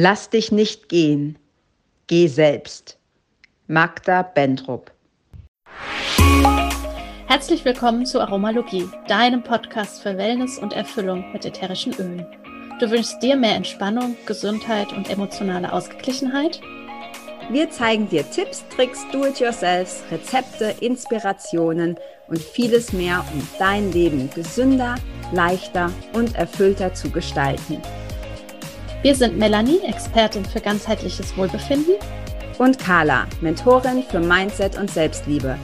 Lass dich nicht gehen. Geh selbst. Magda Bentrup. Herzlich willkommen zu Aromalogie, deinem Podcast für Wellness und Erfüllung mit ätherischen Ölen. Du wünschst dir mehr Entspannung, Gesundheit und emotionale Ausgeglichenheit? Wir zeigen dir Tipps, Tricks, Do-it-yourselfs, Rezepte, Inspirationen und vieles mehr, um dein Leben gesünder, leichter und erfüllter zu gestalten. Wir sind Melanie, Expertin für ganzheitliches Wohlbefinden. Und Carla, Mentorin für Mindset und Selbstliebe.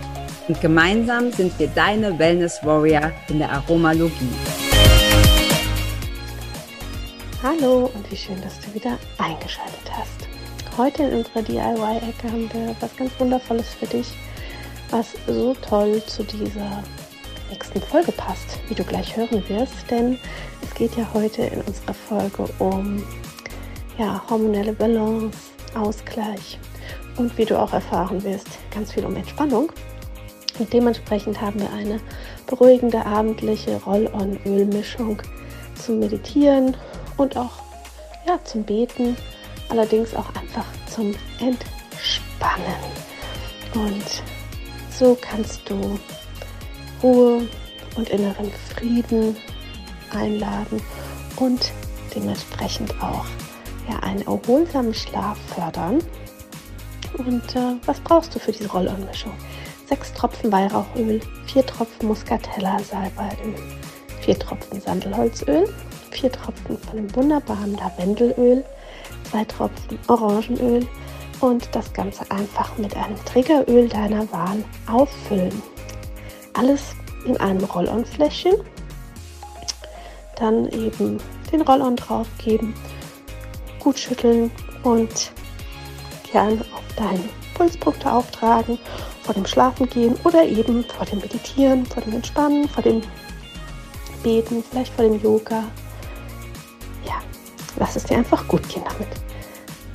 Und gemeinsam sind wir deine Wellness Warrior in der Aromalogie. Hallo und wie schön, dass du wieder eingeschaltet hast. Heute in unserer DIY-Ecke haben wir was ganz Wundervolles für dich, was so toll zu dieser nächsten Folge passt, wie du gleich hören wirst. Denn es geht ja heute in unserer Folge um ja, hormonelle Balance, Ausgleich und wie du auch erfahren wirst, ganz viel um Entspannung. Und dementsprechend haben wir eine beruhigende abendliche Roll-on-Ölmischung zum Meditieren und auch ja, zum Beten, allerdings auch einfach zum Entspannen. Und so kannst du Ruhe und inneren Frieden einladen und dementsprechend auch ja, einen erholsamen Schlaf fördern. Und äh, was brauchst du für diese Rollonmischung? Sechs Tropfen Weihrauchöl, vier Tropfen Muscatella Salbeöl, vier Tropfen Sandelholzöl, vier Tropfen von dem wunderbaren Lavendelöl, zwei Tropfen Orangenöl und das Ganze einfach mit einem Triggeröl deiner Wahl auffüllen. Alles in einem Roll-on-Fläschchen. Dann eben den Roll-on drauf geben gut schütteln und gern auf deine Pulspunkte auftragen, vor dem Schlafen gehen oder eben vor dem Meditieren, vor dem Entspannen, vor dem Beten, vielleicht vor dem Yoga. Ja, lass es dir einfach gut gehen damit.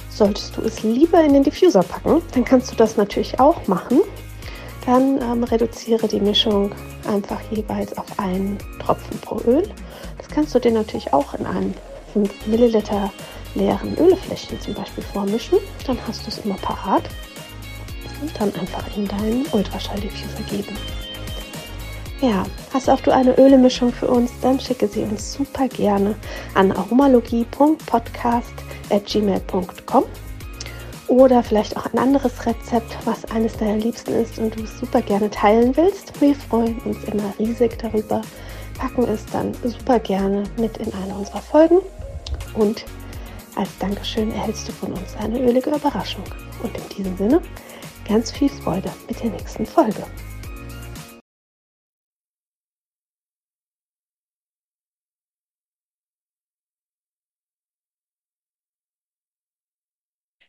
Solltest du es lieber in den Diffuser packen, dann kannst du das natürlich auch machen. Dann ähm, reduziere die Mischung einfach jeweils auf einen Tropfen pro Öl. Das kannst du dir natürlich auch in einem 5 Milliliter leeren Ölfläschchen zum Beispiel vormischen. Dann hast du es immer parat und dann einfach in deinen Ultraschalldiffuser geben. Ja, hast auch du eine Ölemischung für uns, dann schicke sie uns super gerne an aromalogie.podcast.gmail.com oder vielleicht auch ein anderes Rezept, was eines deiner Liebsten ist und du es super gerne teilen willst. Wir freuen uns immer riesig darüber, packen es dann super gerne mit in eine unserer Folgen und als Dankeschön erhältst du von uns eine ölige Überraschung. Und in diesem Sinne ganz viel Freude mit der nächsten Folge.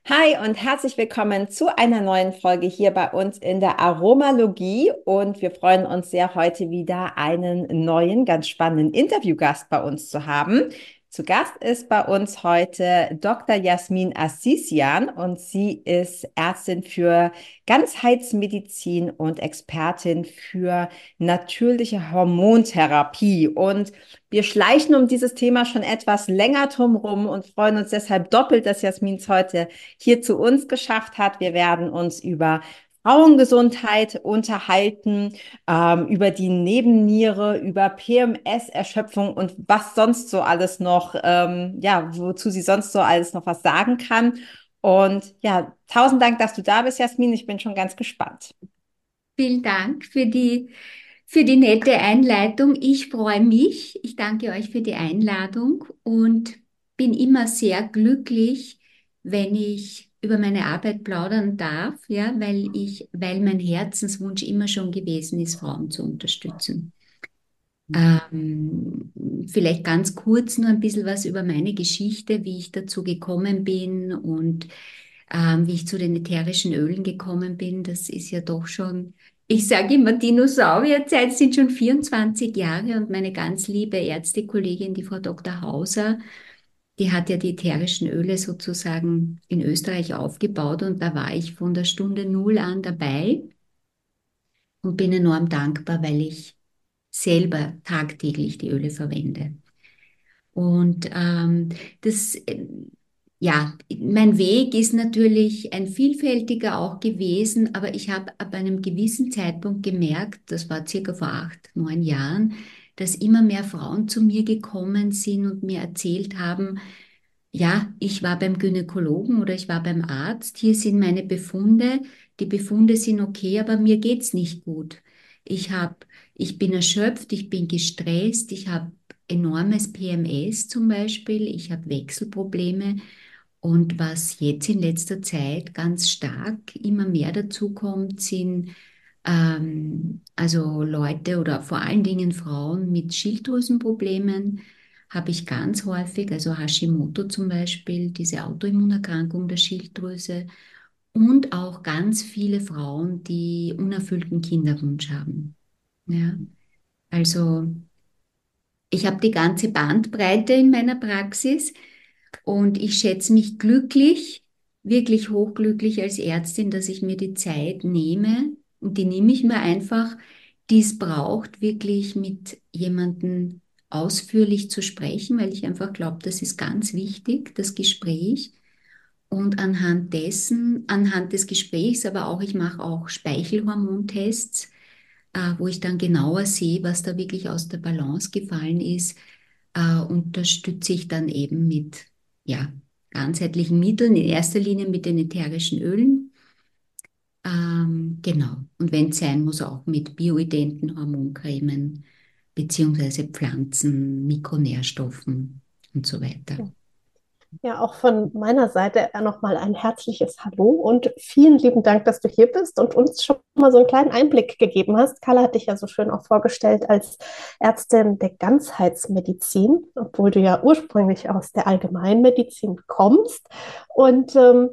Hi und herzlich willkommen zu einer neuen Folge hier bei uns in der Aromalogie. Und wir freuen uns sehr, heute wieder einen neuen, ganz spannenden Interviewgast bei uns zu haben. Zu Gast ist bei uns heute Dr. Jasmin Assisian und sie ist Ärztin für Ganzheitsmedizin und Expertin für natürliche Hormontherapie. Und wir schleichen um dieses Thema schon etwas länger drumherum und freuen uns deshalb doppelt, dass Jasmin es heute hier zu uns geschafft hat. Wir werden uns über Frauengesundheit unterhalten, ähm, über die Nebenniere, über PMS-Erschöpfung und was sonst so alles noch, ähm, ja, wozu sie sonst so alles noch was sagen kann. Und ja, tausend Dank, dass du da bist, Jasmin. Ich bin schon ganz gespannt. Vielen Dank für die, für die nette Einleitung. Ich freue mich. Ich danke euch für die Einladung und bin immer sehr glücklich, wenn ich über meine Arbeit plaudern darf, ja, weil ich, weil mein Herzenswunsch immer schon gewesen ist, Frauen zu unterstützen. Ähm, vielleicht ganz kurz nur ein bisschen was über meine Geschichte, wie ich dazu gekommen bin und ähm, wie ich zu den ätherischen Ölen gekommen bin. Das ist ja doch schon, ich sage immer, Dinosaurierzeit sind schon 24 Jahre und meine ganz liebe Ärztekollegin, die Frau Dr. Hauser, die hat ja die ätherischen Öle sozusagen in Österreich aufgebaut und da war ich von der Stunde Null an dabei und bin enorm dankbar, weil ich selber tagtäglich die Öle verwende. Und ähm, das, ja, mein Weg ist natürlich ein vielfältiger auch gewesen, aber ich habe ab einem gewissen Zeitpunkt gemerkt, das war circa vor acht, neun Jahren, dass immer mehr Frauen zu mir gekommen sind und mir erzählt haben, ja, ich war beim Gynäkologen oder ich war beim Arzt, hier sind meine Befunde, die Befunde sind okay, aber mir geht's nicht gut. Ich hab, ich bin erschöpft, ich bin gestresst, ich habe enormes PMS zum Beispiel, ich habe Wechselprobleme und was jetzt in letzter Zeit ganz stark immer mehr dazu kommt, sind ähm, also Leute oder vor allen Dingen Frauen mit Schilddrüsenproblemen habe ich ganz häufig, also Hashimoto zum Beispiel, diese Autoimmunerkrankung der Schilddrüse und auch ganz viele Frauen, die unerfüllten Kinderwunsch haben. Ja, also ich habe die ganze Bandbreite in meiner Praxis. Und ich schätze mich glücklich, wirklich hochglücklich als Ärztin, dass ich mir die Zeit nehme. Und die nehme ich mir einfach, die es braucht, wirklich mit jemandem ausführlich zu sprechen, weil ich einfach glaube, das ist ganz wichtig, das Gespräch. Und anhand dessen, anhand des Gesprächs, aber auch, ich mache auch Speichelhormontests, äh, wo ich dann genauer sehe, was da wirklich aus der Balance gefallen ist, äh, unterstütze ich dann eben mit ja, ganzheitlichen Mitteln, in erster Linie mit den ätherischen Ölen. Ähm, genau. Und wenn es sein muss, auch mit bioidenten Hormoncremen beziehungsweise Pflanzen, Mikronährstoffen und so weiter. Ja, auch von meiner Seite nochmal ein herzliches Hallo und vielen lieben Dank, dass du hier bist und uns schon mal so einen kleinen Einblick gegeben hast. Carla hat dich ja so schön auch vorgestellt als Ärztin der Ganzheitsmedizin, obwohl du ja ursprünglich aus der Allgemeinmedizin kommst. Und ähm,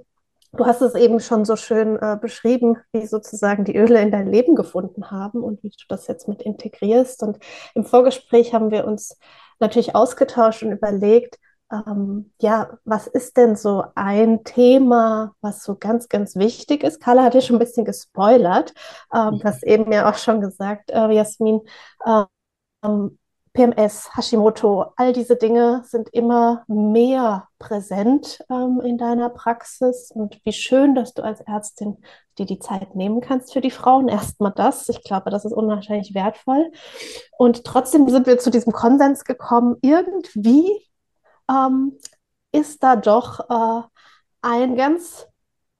du hast es eben schon so schön äh, beschrieben, wie sozusagen die Öle in dein Leben gefunden haben und wie du das jetzt mit integrierst. Und im Vorgespräch haben wir uns natürlich ausgetauscht und überlegt, ähm, ja, was ist denn so ein Thema, was so ganz, ganz wichtig ist? Carla hat ja schon ein bisschen gespoilert. Ähm, mhm. Du hast eben ja auch schon gesagt, äh, Jasmin, ähm, PMS, Hashimoto, all diese Dinge sind immer mehr präsent ähm, in deiner Praxis. Und wie schön, dass du als Ärztin dir die Zeit nehmen kannst für die Frauen. Erstmal das. Ich glaube, das ist unwahrscheinlich wertvoll. Und trotzdem sind wir zu diesem Konsens gekommen, irgendwie ähm, ist da doch äh, ein ganz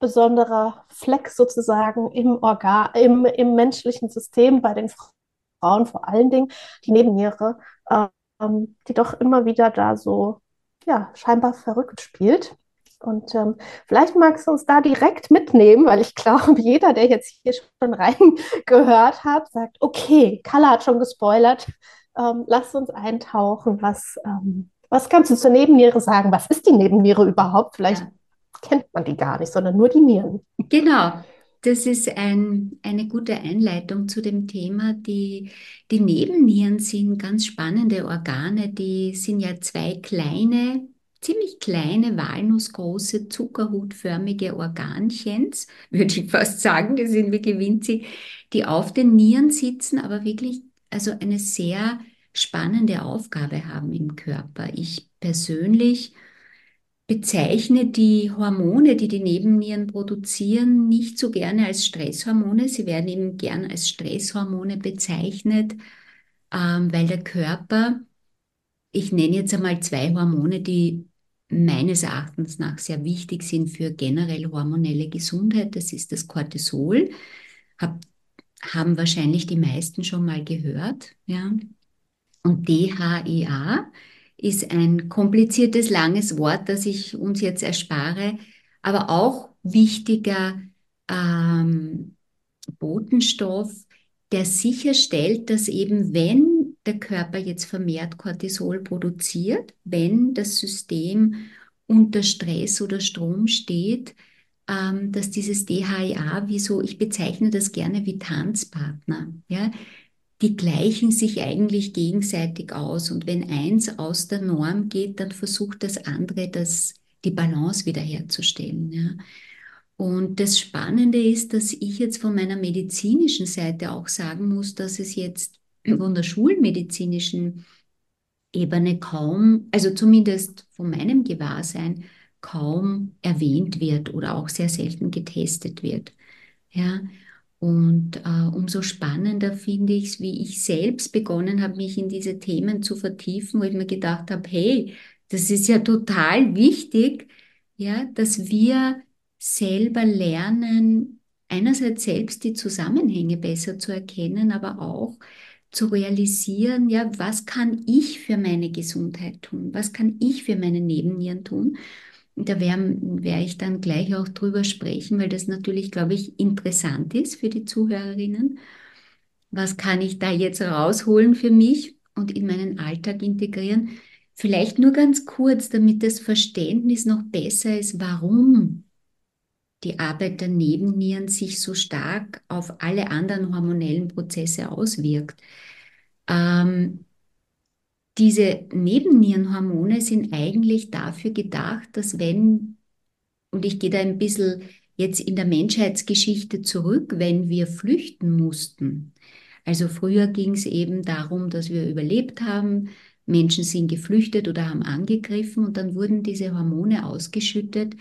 besonderer Fleck sozusagen im Organ, im, im menschlichen System bei den Frauen vor allen Dingen, die Nebenniere, ähm, die doch immer wieder da so, ja, scheinbar verrückt spielt. Und ähm, vielleicht magst du uns da direkt mitnehmen, weil ich glaube, jeder, der jetzt hier schon reingehört hat, sagt, okay, Kalla hat schon gespoilert, ähm, lass uns eintauchen, was, ähm, was kannst du zur Nebenniere sagen? Was ist die Nebenniere überhaupt? Vielleicht ja. kennt man die gar nicht, sondern nur die Nieren. Genau. Das ist ein, eine gute Einleitung zu dem Thema. Die, die Nebennieren sind ganz spannende Organe. Die sind ja zwei kleine, ziemlich kleine, walnussgroße, zuckerhutförmige Organchens, würde ich fast sagen. Die sind wirklich winzig, die auf den Nieren sitzen, aber wirklich also eine sehr spannende Aufgabe haben im Körper. Ich persönlich bezeichne die Hormone, die die Nebennieren produzieren, nicht so gerne als Stresshormone. Sie werden eben gern als Stresshormone bezeichnet, ähm, weil der Körper, ich nenne jetzt einmal zwei Hormone, die meines Erachtens nach sehr wichtig sind für generell hormonelle Gesundheit. Das ist das Cortisol. Hab, haben wahrscheinlich die meisten schon mal gehört. Ja. Und DHEA ist ein kompliziertes, langes Wort, das ich uns jetzt erspare, aber auch wichtiger ähm, Botenstoff, der sicherstellt, dass eben wenn der Körper jetzt vermehrt Cortisol produziert, wenn das System unter Stress oder Strom steht, ähm, dass dieses DHEA, wie so, ich bezeichne das gerne wie Tanzpartner, ja, die gleichen sich eigentlich gegenseitig aus. Und wenn eins aus der Norm geht, dann versucht das andere, das, die Balance wiederherzustellen. Ja. Und das Spannende ist, dass ich jetzt von meiner medizinischen Seite auch sagen muss, dass es jetzt von der schulmedizinischen Ebene kaum, also zumindest von meinem Gewahrsein, kaum erwähnt wird oder auch sehr selten getestet wird. Ja, und äh, umso spannender finde ich es, wie ich selbst begonnen habe, mich in diese Themen zu vertiefen, wo ich mir gedacht habe, hey, das ist ja total wichtig, ja, dass wir selber lernen, einerseits selbst die Zusammenhänge besser zu erkennen, aber auch zu realisieren, ja, was kann ich für meine Gesundheit tun? Was kann ich für meine Nebennieren tun? Da werde wär ich dann gleich auch drüber sprechen, weil das natürlich, glaube ich, interessant ist für die Zuhörerinnen. Was kann ich da jetzt rausholen für mich und in meinen Alltag integrieren? Vielleicht nur ganz kurz, damit das Verständnis noch besser ist, warum die Arbeit der Nebennieren sich so stark auf alle anderen hormonellen Prozesse auswirkt. Ähm, diese Nebennierenhormone sind eigentlich dafür gedacht, dass wenn, und ich gehe da ein bisschen jetzt in der Menschheitsgeschichte zurück, wenn wir flüchten mussten. Also früher ging es eben darum, dass wir überlebt haben, Menschen sind geflüchtet oder haben angegriffen und dann wurden diese Hormone ausgeschüttet,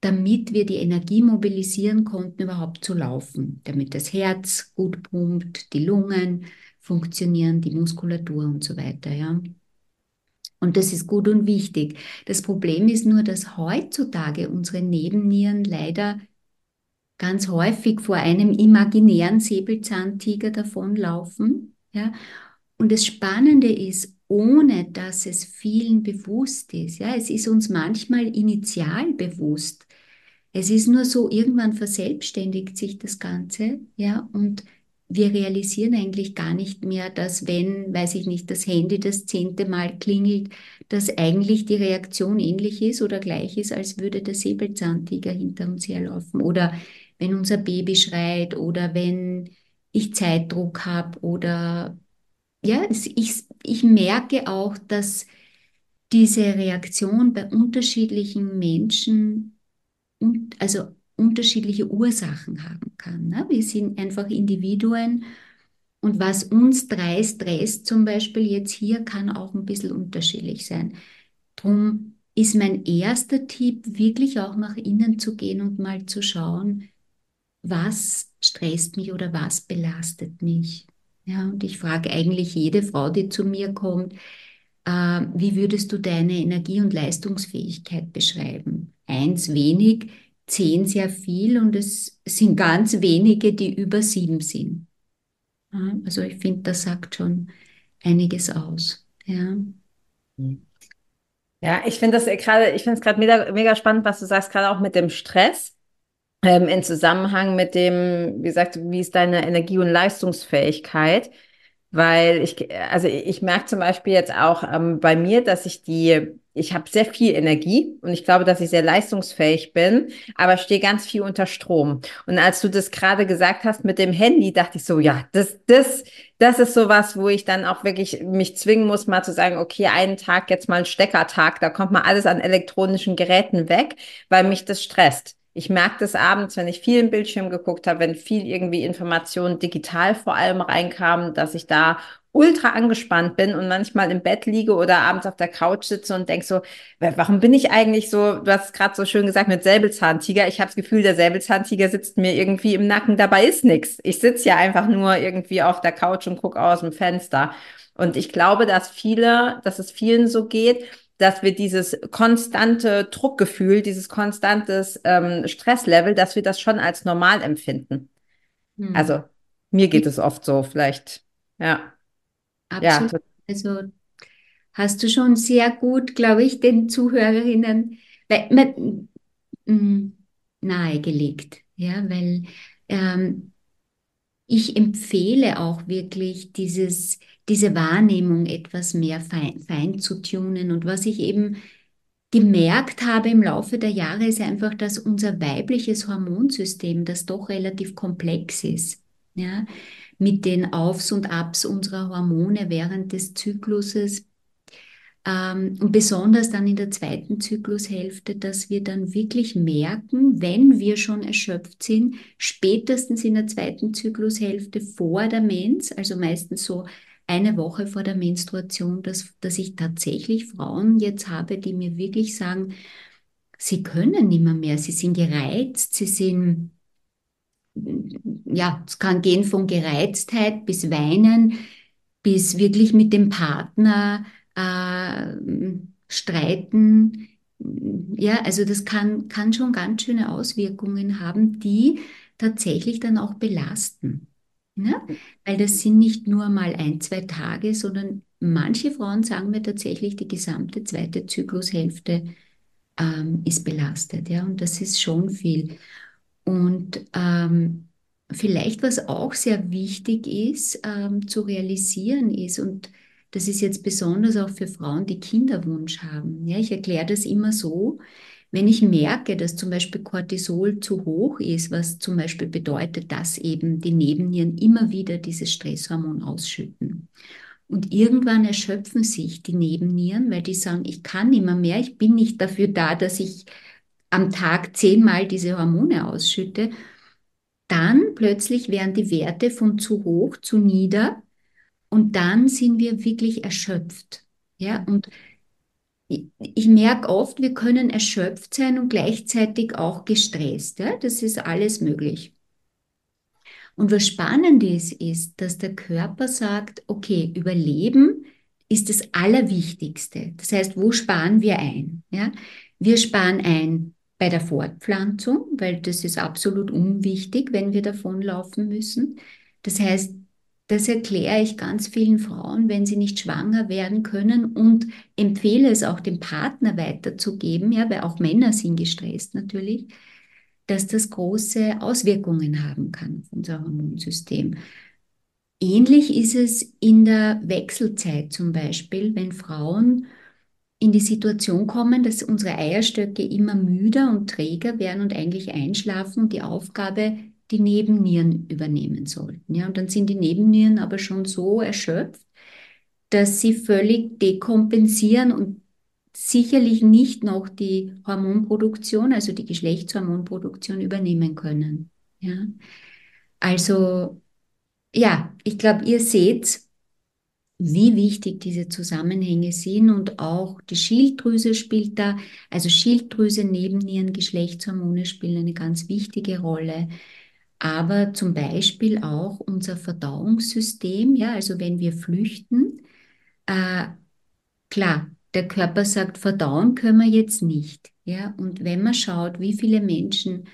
damit wir die Energie mobilisieren konnten, überhaupt zu laufen, damit das Herz gut pumpt, die Lungen funktionieren, die Muskulatur und so weiter, ja. Und das ist gut und wichtig. Das Problem ist nur, dass heutzutage unsere Nebennieren leider ganz häufig vor einem imaginären Säbelzahntiger davonlaufen. Ja? Und das Spannende ist, ohne dass es vielen bewusst ist. Ja, es ist uns manchmal initial bewusst. Es ist nur so, irgendwann verselbstständigt sich das Ganze, ja, und wir realisieren eigentlich gar nicht mehr, dass wenn, weiß ich nicht, das Handy das zehnte Mal klingelt, dass eigentlich die Reaktion ähnlich ist oder gleich ist, als würde der Säbelzahntiger hinter uns herlaufen. Oder wenn unser Baby schreit oder wenn ich Zeitdruck habe oder ja, ich, ich merke auch, dass diese Reaktion bei unterschiedlichen Menschen also unterschiedliche Ursachen haben kann. Ne? Wir sind einfach Individuen und was uns drei stresst, zum Beispiel jetzt hier, kann auch ein bisschen unterschiedlich sein. Drum ist mein erster Tipp, wirklich auch nach innen zu gehen und mal zu schauen, was stresst mich oder was belastet mich. Ja, und ich frage eigentlich jede Frau, die zu mir kommt, äh, wie würdest du deine Energie- und Leistungsfähigkeit beschreiben? Eins wenig, zehn sehr viel und es sind ganz wenige, die über sieben sind. Also ich finde, das sagt schon einiges aus. Ja. Ja, ich finde das gerade, ich finde es gerade mega, mega spannend, was du sagst, gerade auch mit dem Stress ähm, in Zusammenhang mit dem, wie gesagt, wie ist deine Energie- und Leistungsfähigkeit? Weil ich, also ich merke zum Beispiel jetzt auch ähm, bei mir, dass ich die, ich habe sehr viel Energie und ich glaube, dass ich sehr leistungsfähig bin, aber stehe ganz viel unter Strom. Und als du das gerade gesagt hast mit dem Handy, dachte ich so, ja, das, das, das ist sowas, wo ich dann auch wirklich mich zwingen muss, mal zu sagen, okay, einen Tag jetzt mal ein Steckertag, da kommt mal alles an elektronischen Geräten weg, weil mich das stresst. Ich merke das abends, wenn ich viel im Bildschirm geguckt habe, wenn viel irgendwie Informationen digital vor allem reinkamen, dass ich da ultra angespannt bin und manchmal im Bett liege oder abends auf der Couch sitze und denke so, warum bin ich eigentlich so, du hast es gerade so schön gesagt mit Säbelzahntiger. Ich habe das Gefühl, der Säbelzahntiger sitzt mir irgendwie im Nacken, dabei ist nichts. Ich sitze ja einfach nur irgendwie auf der Couch und gucke aus dem Fenster. Und ich glaube, dass viele, dass es vielen so geht dass wir dieses konstante Druckgefühl, dieses konstantes ähm, Stresslevel, dass wir das schon als normal empfinden. Hm. Also mir geht es oft so, vielleicht, ja. Absolut. Ja. Also hast du schon sehr gut, glaube ich, den Zuhörerinnen mm, nahegelegt, ja, weil ähm, ich empfehle auch wirklich dieses diese Wahrnehmung etwas mehr fein, fein zu tunen. Und was ich eben gemerkt habe im Laufe der Jahre, ist einfach, dass unser weibliches Hormonsystem, das doch relativ komplex ist, ja, mit den Aufs und Abs unserer Hormone während des Zykluses, ähm, und besonders dann in der zweiten Zyklushälfte, dass wir dann wirklich merken, wenn wir schon erschöpft sind, spätestens in der zweiten Zyklushälfte vor der Mens, also meistens so eine Woche vor der Menstruation, dass, dass ich tatsächlich Frauen jetzt habe, die mir wirklich sagen, sie können nimmer mehr, sie sind gereizt, sie sind, ja, es kann gehen von Gereiztheit bis Weinen, bis wirklich mit dem Partner äh, streiten. Ja, also das kann, kann schon ganz schöne Auswirkungen haben, die tatsächlich dann auch belasten. Ja? Weil das sind nicht nur mal ein, zwei Tage, sondern manche Frauen sagen mir tatsächlich, die gesamte zweite Zyklushälfte ähm, ist belastet. Ja? Und das ist schon viel. Und ähm, vielleicht, was auch sehr wichtig ist ähm, zu realisieren ist, und das ist jetzt besonders auch für Frauen, die Kinderwunsch haben. Ja, ich erkläre das immer so, wenn ich merke, dass zum Beispiel Cortisol zu hoch ist, was zum Beispiel bedeutet, dass eben die Nebennieren immer wieder dieses Stresshormon ausschütten. Und irgendwann erschöpfen sich die Nebennieren, weil die sagen, ich kann immer mehr, ich bin nicht dafür da, dass ich am Tag zehnmal diese Hormone ausschütte. Dann plötzlich werden die Werte von zu hoch zu nieder und dann sind wir wirklich erschöpft. Ja, und ich, merke oft, wir können erschöpft sein und gleichzeitig auch gestresst. Ja? Das ist alles möglich. Und was spannend ist, ist, dass der Körper sagt, okay, Überleben ist das Allerwichtigste. Das heißt, wo sparen wir ein? Ja? Wir sparen ein bei der Fortpflanzung, weil das ist absolut unwichtig, wenn wir davonlaufen müssen. Das heißt, das erkläre ich ganz vielen Frauen, wenn sie nicht schwanger werden können und empfehle es auch dem Partner weiterzugeben, ja, weil auch Männer sind gestresst natürlich, dass das große Auswirkungen haben kann auf unser Hormonsystem. Ähnlich ist es in der Wechselzeit zum Beispiel, wenn Frauen in die Situation kommen, dass unsere Eierstöcke immer müder und träger werden und eigentlich einschlafen und die Aufgabe die Nebennieren übernehmen sollten. Ja, und dann sind die Nebennieren aber schon so erschöpft, dass sie völlig dekompensieren und sicherlich nicht noch die Hormonproduktion, also die Geschlechtshormonproduktion übernehmen können. Ja? Also ja, ich glaube, ihr seht, wie wichtig diese Zusammenhänge sind und auch die Schilddrüse spielt da, also Schilddrüse, Nebennieren, Geschlechtshormone spielen eine ganz wichtige Rolle aber zum Beispiel auch unser Verdauungssystem, ja, also wenn wir flüchten, äh, klar, der Körper sagt, verdauen können wir jetzt nicht, ja, und wenn man schaut, wie viele Menschen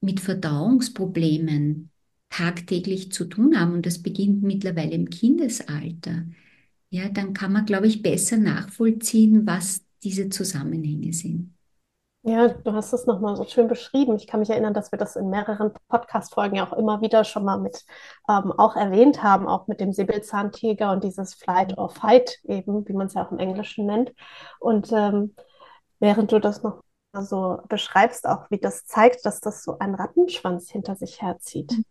mit Verdauungsproblemen tagtäglich zu tun haben, und das beginnt mittlerweile im Kindesalter, ja, dann kann man, glaube ich, besser nachvollziehen, was diese Zusammenhänge sind. Ja, du hast es nochmal so schön beschrieben. Ich kann mich erinnern, dass wir das in mehreren Podcast-Folgen ja auch immer wieder schon mal mit ähm, auch erwähnt haben, auch mit dem Säbelzahntiger und dieses Flight or Fight eben, wie man es ja auch im Englischen nennt. Und ähm, während du das noch so beschreibst, auch wie das zeigt, dass das so ein Rattenschwanz hinter sich herzieht. Mhm.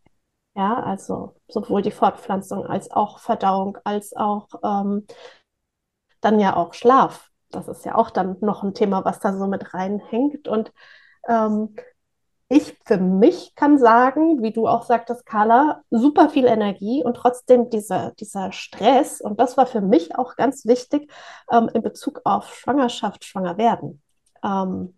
Ja, also sowohl die Fortpflanzung als auch Verdauung, als auch ähm, dann ja auch Schlaf das ist ja auch dann noch ein Thema, was da so mit reinhängt. Und ähm, ich für mich kann sagen, wie du auch sagtest, Carla, super viel Energie und trotzdem dieser, dieser Stress. Und das war für mich auch ganz wichtig ähm, in Bezug auf Schwangerschaft, Schwangerwerden. Ähm,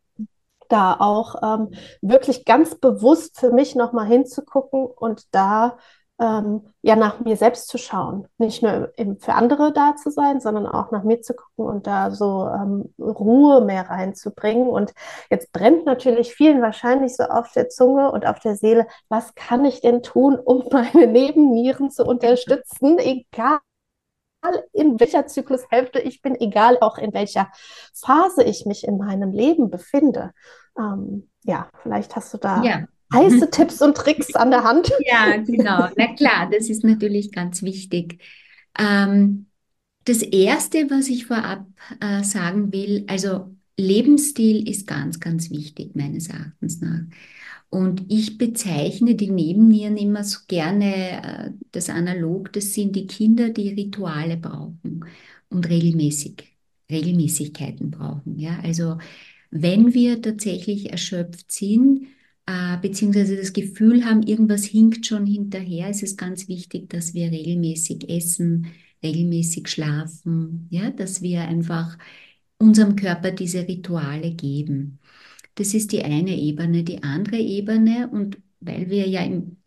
da auch ähm, wirklich ganz bewusst für mich nochmal hinzugucken und da ähm, ja nach mir selbst zu schauen. Nicht nur eben für andere da zu sein, sondern auch nach mir zu gucken und da so ähm, Ruhe mehr reinzubringen. Und jetzt brennt natürlich vielen wahrscheinlich so auf der Zunge und auf der Seele, was kann ich denn tun, um meine Nebennieren zu unterstützen, egal in welcher Zyklushälfte ich bin, egal auch in welcher Phase ich mich in meinem Leben befinde. Ähm, ja, vielleicht hast du da ja heiße Tipps und Tricks an der Hand. Ja, genau. Na klar, das ist natürlich ganz wichtig. Ähm, das Erste, was ich vorab äh, sagen will, also Lebensstil ist ganz, ganz wichtig meines Erachtens nach. Und ich bezeichne die Nebennieren immer so gerne, äh, das analog, das sind die Kinder, die Rituale brauchen und regelmäßig, Regelmäßigkeiten brauchen. Ja? Also wenn wir tatsächlich erschöpft sind, äh, beziehungsweise das Gefühl haben, irgendwas hinkt schon hinterher, ist es ganz wichtig, dass wir regelmäßig essen, regelmäßig schlafen, ja, dass wir einfach unserem Körper diese Rituale geben. Das ist die eine Ebene. Die andere Ebene, und weil wir ja im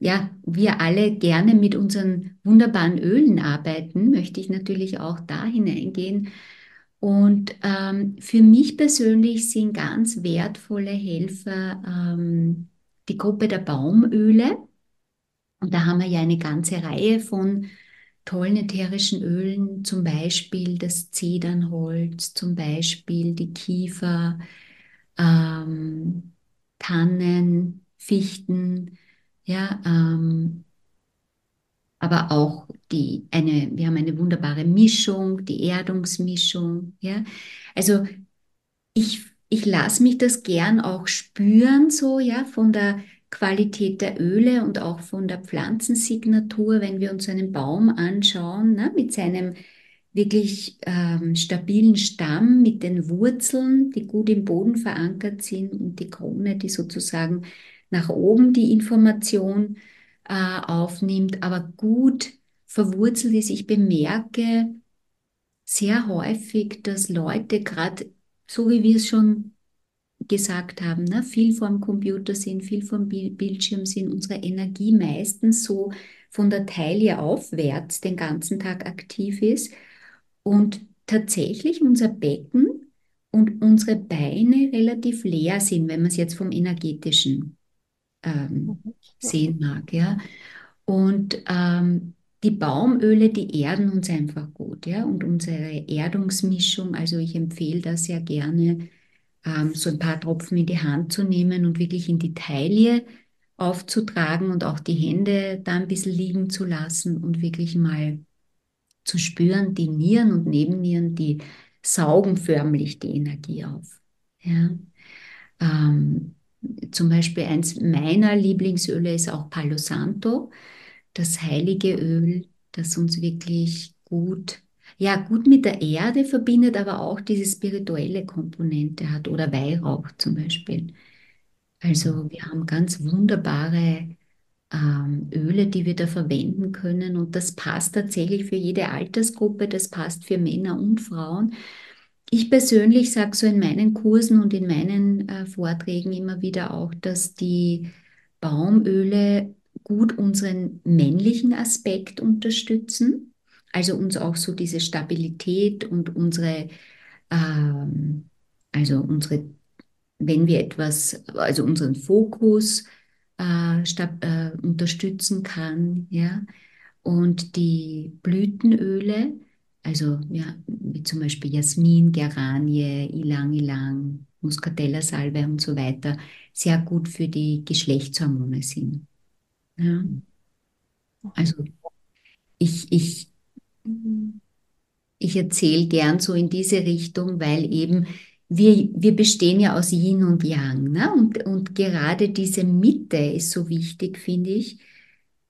ja, wir alle gerne mit unseren wunderbaren Ölen arbeiten, möchte ich natürlich auch da hineingehen. Und ähm, für mich persönlich sind ganz wertvolle Helfer ähm, die Gruppe der Baumöle. Und da haben wir ja eine ganze Reihe von tollen ätherischen Ölen, zum Beispiel das Zedernholz, zum Beispiel die Kiefer, ähm, Tannen, Fichten, ja, ähm, aber auch die, eine, wir haben eine wunderbare Mischung, die Erdungsmischung, ja. Also ich, ich lasse mich das gern auch spüren, so, ja, von der Qualität der Öle und auch von der Pflanzensignatur, wenn wir uns einen Baum anschauen, ne, mit seinem wirklich ähm, stabilen Stamm, mit den Wurzeln, die gut im Boden verankert sind und die Krone, die sozusagen nach oben die Information äh, aufnimmt, aber gut verwurzelt ist. Ich bemerke sehr häufig, dass Leute gerade, so wie wir es schon gesagt haben, ne, viel vom Computer sind, viel vom Bildschirm sind, unsere Energie meistens so von der Taille aufwärts den ganzen Tag aktiv ist und tatsächlich unser Becken und unsere Beine relativ leer sind, wenn man es jetzt vom energetischen ähm, mhm. sehen mag. Ja? Und ähm, die Baumöle, die erden uns einfach gut. Ja? Und unsere Erdungsmischung, also ich empfehle das sehr gerne, ähm, so ein paar Tropfen in die Hand zu nehmen und wirklich in die Taille aufzutragen und auch die Hände da ein bisschen liegen zu lassen und wirklich mal zu spüren, die Nieren und Nebennieren, die saugen förmlich die Energie auf. Ja? Ähm, zum Beispiel eins meiner Lieblingsöle ist auch Palo Santo, das heilige Öl, das uns wirklich gut, ja, gut mit der Erde verbindet, aber auch diese spirituelle Komponente hat oder Weihrauch zum Beispiel. Also wir haben ganz wunderbare ähm, Öle, die wir da verwenden können und das passt tatsächlich für jede Altersgruppe, das passt für Männer und Frauen. Ich persönlich sage so in meinen Kursen und in meinen äh, Vorträgen immer wieder auch, dass die Baumöle gut unseren männlichen Aspekt unterstützen, also uns auch so diese Stabilität und unsere, ähm, also unsere, wenn wir etwas, also unseren Fokus äh, äh, unterstützen kann, ja, und die Blütenöle, also ja, wie zum Beispiel Jasmin, Geranie, Ilang Ilang, Muscatella-Salbe und so weiter, sehr gut für die Geschlechtshormone sind. Ja. Also ich, ich, ich erzähle gern so in diese Richtung, weil eben wir, wir bestehen ja aus Yin und Yang. Ne? Und, und gerade diese Mitte ist so wichtig, finde ich,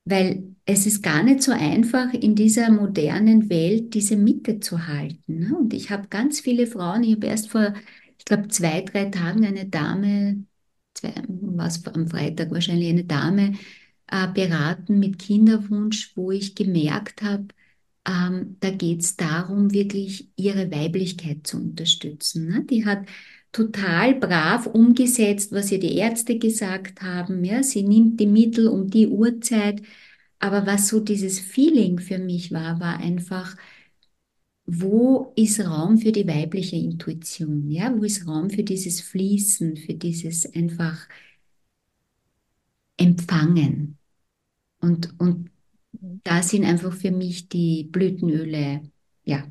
weil es ist gar nicht so einfach, in dieser modernen Welt diese Mitte zu halten. Ne? Und ich habe ganz viele Frauen, ich habe erst vor, ich glaube, zwei, drei Tagen eine Dame, was am Freitag wahrscheinlich eine Dame äh, beraten mit Kinderwunsch, wo ich gemerkt habe, ähm, da geht es darum, wirklich ihre Weiblichkeit zu unterstützen. Ne? Die hat total brav umgesetzt, was ihr die Ärzte gesagt haben. Ja, sie nimmt die Mittel um die Uhrzeit. Aber was so dieses Feeling für mich war, war einfach, wo ist Raum für die weibliche Intuition? Ja, wo ist Raum für dieses Fließen, für dieses einfach Empfangen? Und, und da sind einfach für mich die Blütenöle, ja,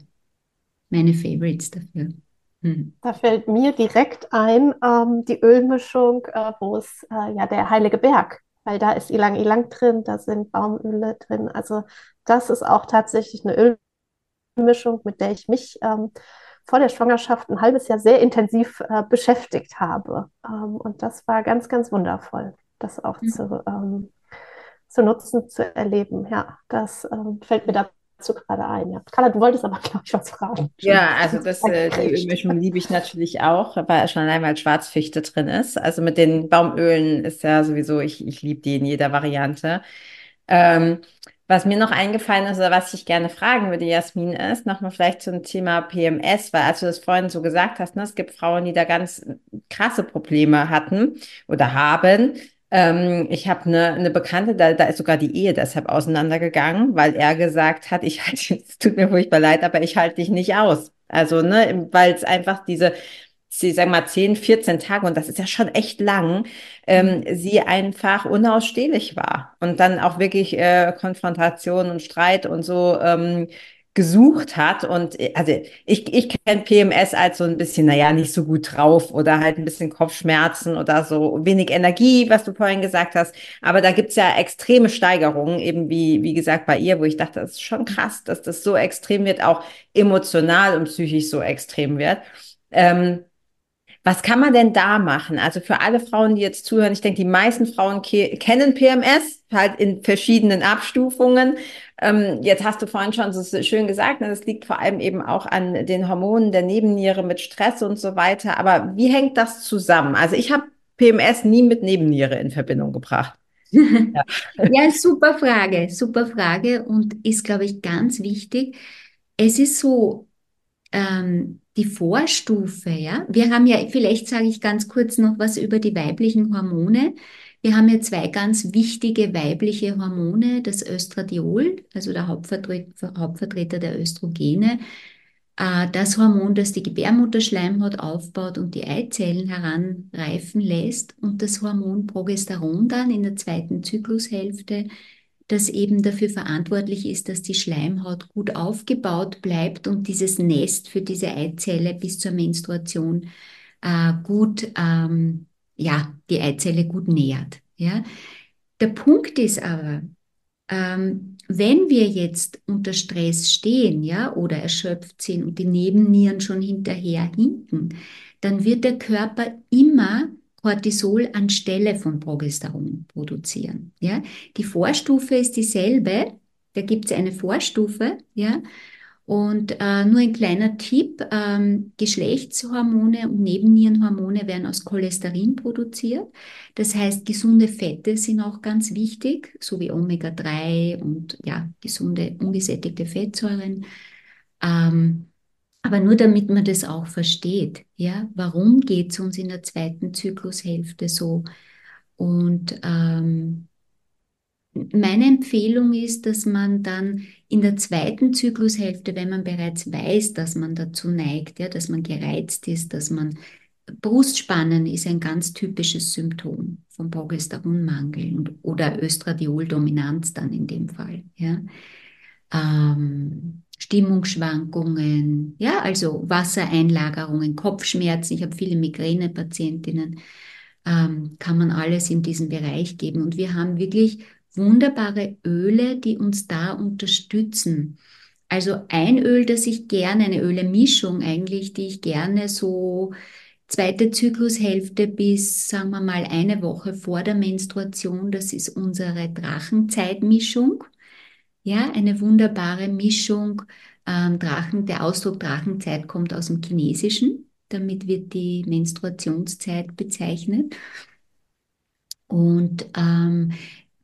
meine Favorites dafür. Hm. Da fällt mir direkt ein ähm, die Ölmischung, äh, wo es äh, ja der Heilige Berg, weil da ist Ilang Ilang drin, da sind Baumöle drin. Also das ist auch tatsächlich eine Ölmischung, mit der ich mich ähm, vor der Schwangerschaft ein halbes Jahr sehr intensiv äh, beschäftigt habe. Ähm, und das war ganz, ganz wundervoll, das auch mhm. zu, ähm, zu nutzen, zu erleben. Ja, das ähm, fällt mir da dazu gerade ein. Ja. Carla, du wolltest aber, glaube ich, was fragen. Ja, also das, äh, die Ölmischung liebe ich natürlich auch, weil schon allein weil Schwarzfichte drin ist. Also mit den Baumölen ist ja sowieso, ich, ich liebe die in jeder Variante. Ähm, was mir noch eingefallen ist oder was ich gerne fragen würde, Jasmin, ist nochmal vielleicht zum Thema PMS, weil als du das vorhin so gesagt hast, ne, es gibt Frauen, die da ganz krasse Probleme hatten oder haben. Ähm, ich habe eine, eine Bekannte, da, da ist sogar die Ehe deshalb auseinandergegangen, weil er gesagt hat, ich halte, es tut mir furchtbar leid, aber ich halte dich nicht aus. Also, ne, weil es einfach diese, sie sagen mal 10, 14 Tage, und das ist ja schon echt lang, ähm, mhm. sie einfach unausstehlich war und dann auch wirklich äh, Konfrontation und Streit und so ähm, gesucht hat. Und äh, also ich, ich kenne PMS als so ein bisschen, naja, nicht so gut drauf oder halt ein bisschen Kopfschmerzen oder so wenig Energie, was du vorhin gesagt hast. Aber da gibt's ja extreme Steigerungen, eben wie, wie gesagt, bei ihr, wo ich dachte, das ist schon krass, dass das so extrem wird, auch emotional und psychisch so extrem wird. Ähm, was kann man denn da machen? Also für alle Frauen, die jetzt zuhören, ich denke, die meisten Frauen kennen PMS, halt in verschiedenen Abstufungen. Ähm, jetzt hast du vorhin schon so schön gesagt, ne, das liegt vor allem eben auch an den Hormonen der Nebenniere mit Stress und so weiter. Aber wie hängt das zusammen? Also ich habe PMS nie mit Nebenniere in Verbindung gebracht. ja. ja, super Frage, super Frage und ist, glaube ich, ganz wichtig. Es ist so, ähm, die Vorstufe, ja. Wir haben ja, vielleicht sage ich ganz kurz noch was über die weiblichen Hormone. Wir haben ja zwei ganz wichtige weibliche Hormone, das Östradiol, also der Hauptvertreter, Hauptvertreter der Östrogene, äh, das Hormon, das die Gebärmutterschleimhaut aufbaut und die Eizellen heranreifen lässt, und das Hormon Progesteron dann in der zweiten Zyklushälfte, das eben dafür verantwortlich ist, dass die Schleimhaut gut aufgebaut bleibt und dieses Nest für diese Eizelle bis zur Menstruation äh, gut, ähm, ja, die Eizelle gut nährt. Ja. Der Punkt ist aber, ähm, wenn wir jetzt unter Stress stehen, ja, oder erschöpft sind und die Nebennieren schon hinterher hinken, dann wird der Körper immer Cortisol anstelle von Progesteron produzieren. Ja? Die Vorstufe ist dieselbe, da gibt es eine Vorstufe, ja. Und äh, nur ein kleiner Tipp, ähm, Geschlechtshormone und Nebennierenhormone werden aus Cholesterin produziert. Das heißt, gesunde Fette sind auch ganz wichtig, so wie Omega-3 und ja, gesunde, ungesättigte Fettsäuren. Ähm, aber nur damit man das auch versteht, ja, warum geht es uns in der zweiten Zyklushälfte so? Und ähm, meine Empfehlung ist, dass man dann in der zweiten Zyklushälfte, wenn man bereits weiß, dass man dazu neigt, ja, dass man gereizt ist, dass man Brustspannen ist ein ganz typisches Symptom von Progesteronmangel oder Östradioldominanz dann in dem Fall. Ja. Ähm, Stimmungsschwankungen, ja, also Wassereinlagerungen, Kopfschmerzen. Ich habe viele Migränepatientinnen, ähm, kann man alles in diesem Bereich geben. Und wir haben wirklich wunderbare Öle, die uns da unterstützen. Also ein Öl, das ich gerne, eine Ölemischung eigentlich, die ich gerne so zweite Zyklushälfte bis, sagen wir mal, eine Woche vor der Menstruation, das ist unsere Drachenzeitmischung. Ja, eine wunderbare Mischung. Ähm, Drachen, der Ausdruck Drachenzeit kommt aus dem Chinesischen. Damit wird die Menstruationszeit bezeichnet. Und ähm,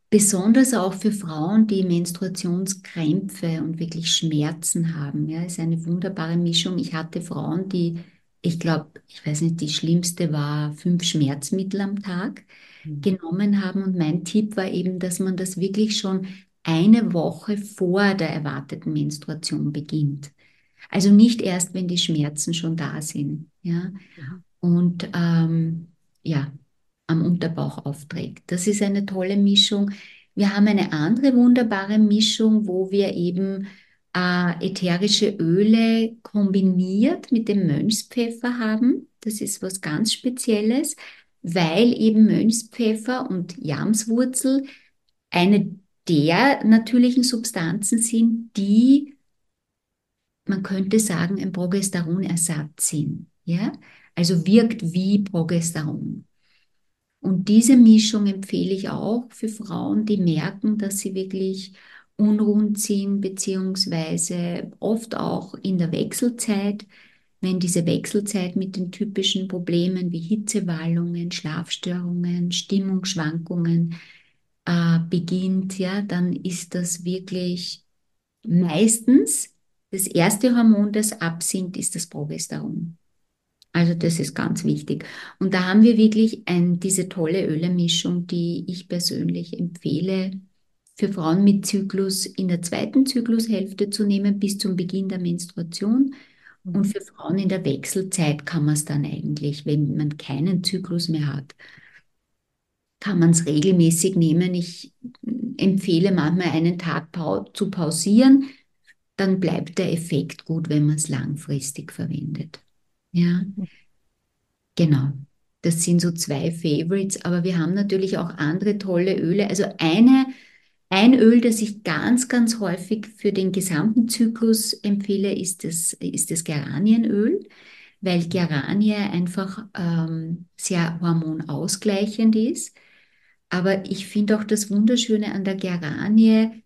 besonders auch für Frauen, die Menstruationskrämpfe und wirklich Schmerzen haben. Ja, ist eine wunderbare Mischung. Ich hatte Frauen, die, ich glaube, ich weiß nicht, die schlimmste war fünf Schmerzmittel am Tag mhm. genommen haben. Und mein Tipp war eben, dass man das wirklich schon eine Woche vor der erwarteten Menstruation beginnt. Also nicht erst, wenn die Schmerzen schon da sind. Ja? Und ähm, ja, am Unterbauch aufträgt. Das ist eine tolle Mischung. Wir haben eine andere wunderbare Mischung, wo wir eben äh, ätherische Öle kombiniert mit dem Mönchspfeffer haben. Das ist was ganz Spezielles, weil eben Mönchspfeffer und Jamswurzel eine der natürlichen Substanzen sind, die, man könnte sagen, ein Progesteronersatz sind. Ja? Also wirkt wie Progesteron. Und diese Mischung empfehle ich auch für Frauen, die merken, dass sie wirklich unrund sind, beziehungsweise oft auch in der Wechselzeit, wenn diese Wechselzeit mit den typischen Problemen wie Hitzewallungen, Schlafstörungen, Stimmungsschwankungen, äh, beginnt, ja, dann ist das wirklich meistens das erste Hormon, das absinkt, ist das Progesteron. Also das ist ganz wichtig. Und da haben wir wirklich ein, diese tolle Ölemischung, die ich persönlich empfehle, für Frauen mit Zyklus in der zweiten Zyklushälfte zu nehmen bis zum Beginn der Menstruation. Und für Frauen in der Wechselzeit kann man es dann eigentlich, wenn man keinen Zyklus mehr hat, kann man es regelmäßig nehmen. Ich empfehle manchmal einen Tag zu pausieren, dann bleibt der Effekt gut, wenn man es langfristig verwendet. Ja, genau. Das sind so zwei Favorites, aber wir haben natürlich auch andere tolle Öle. Also eine, ein Öl, das ich ganz, ganz häufig für den gesamten Zyklus empfehle, ist das, ist das Geranienöl, weil Geranie einfach ähm, sehr hormonausgleichend ist. Aber ich finde auch das Wunderschöne an der Geranie,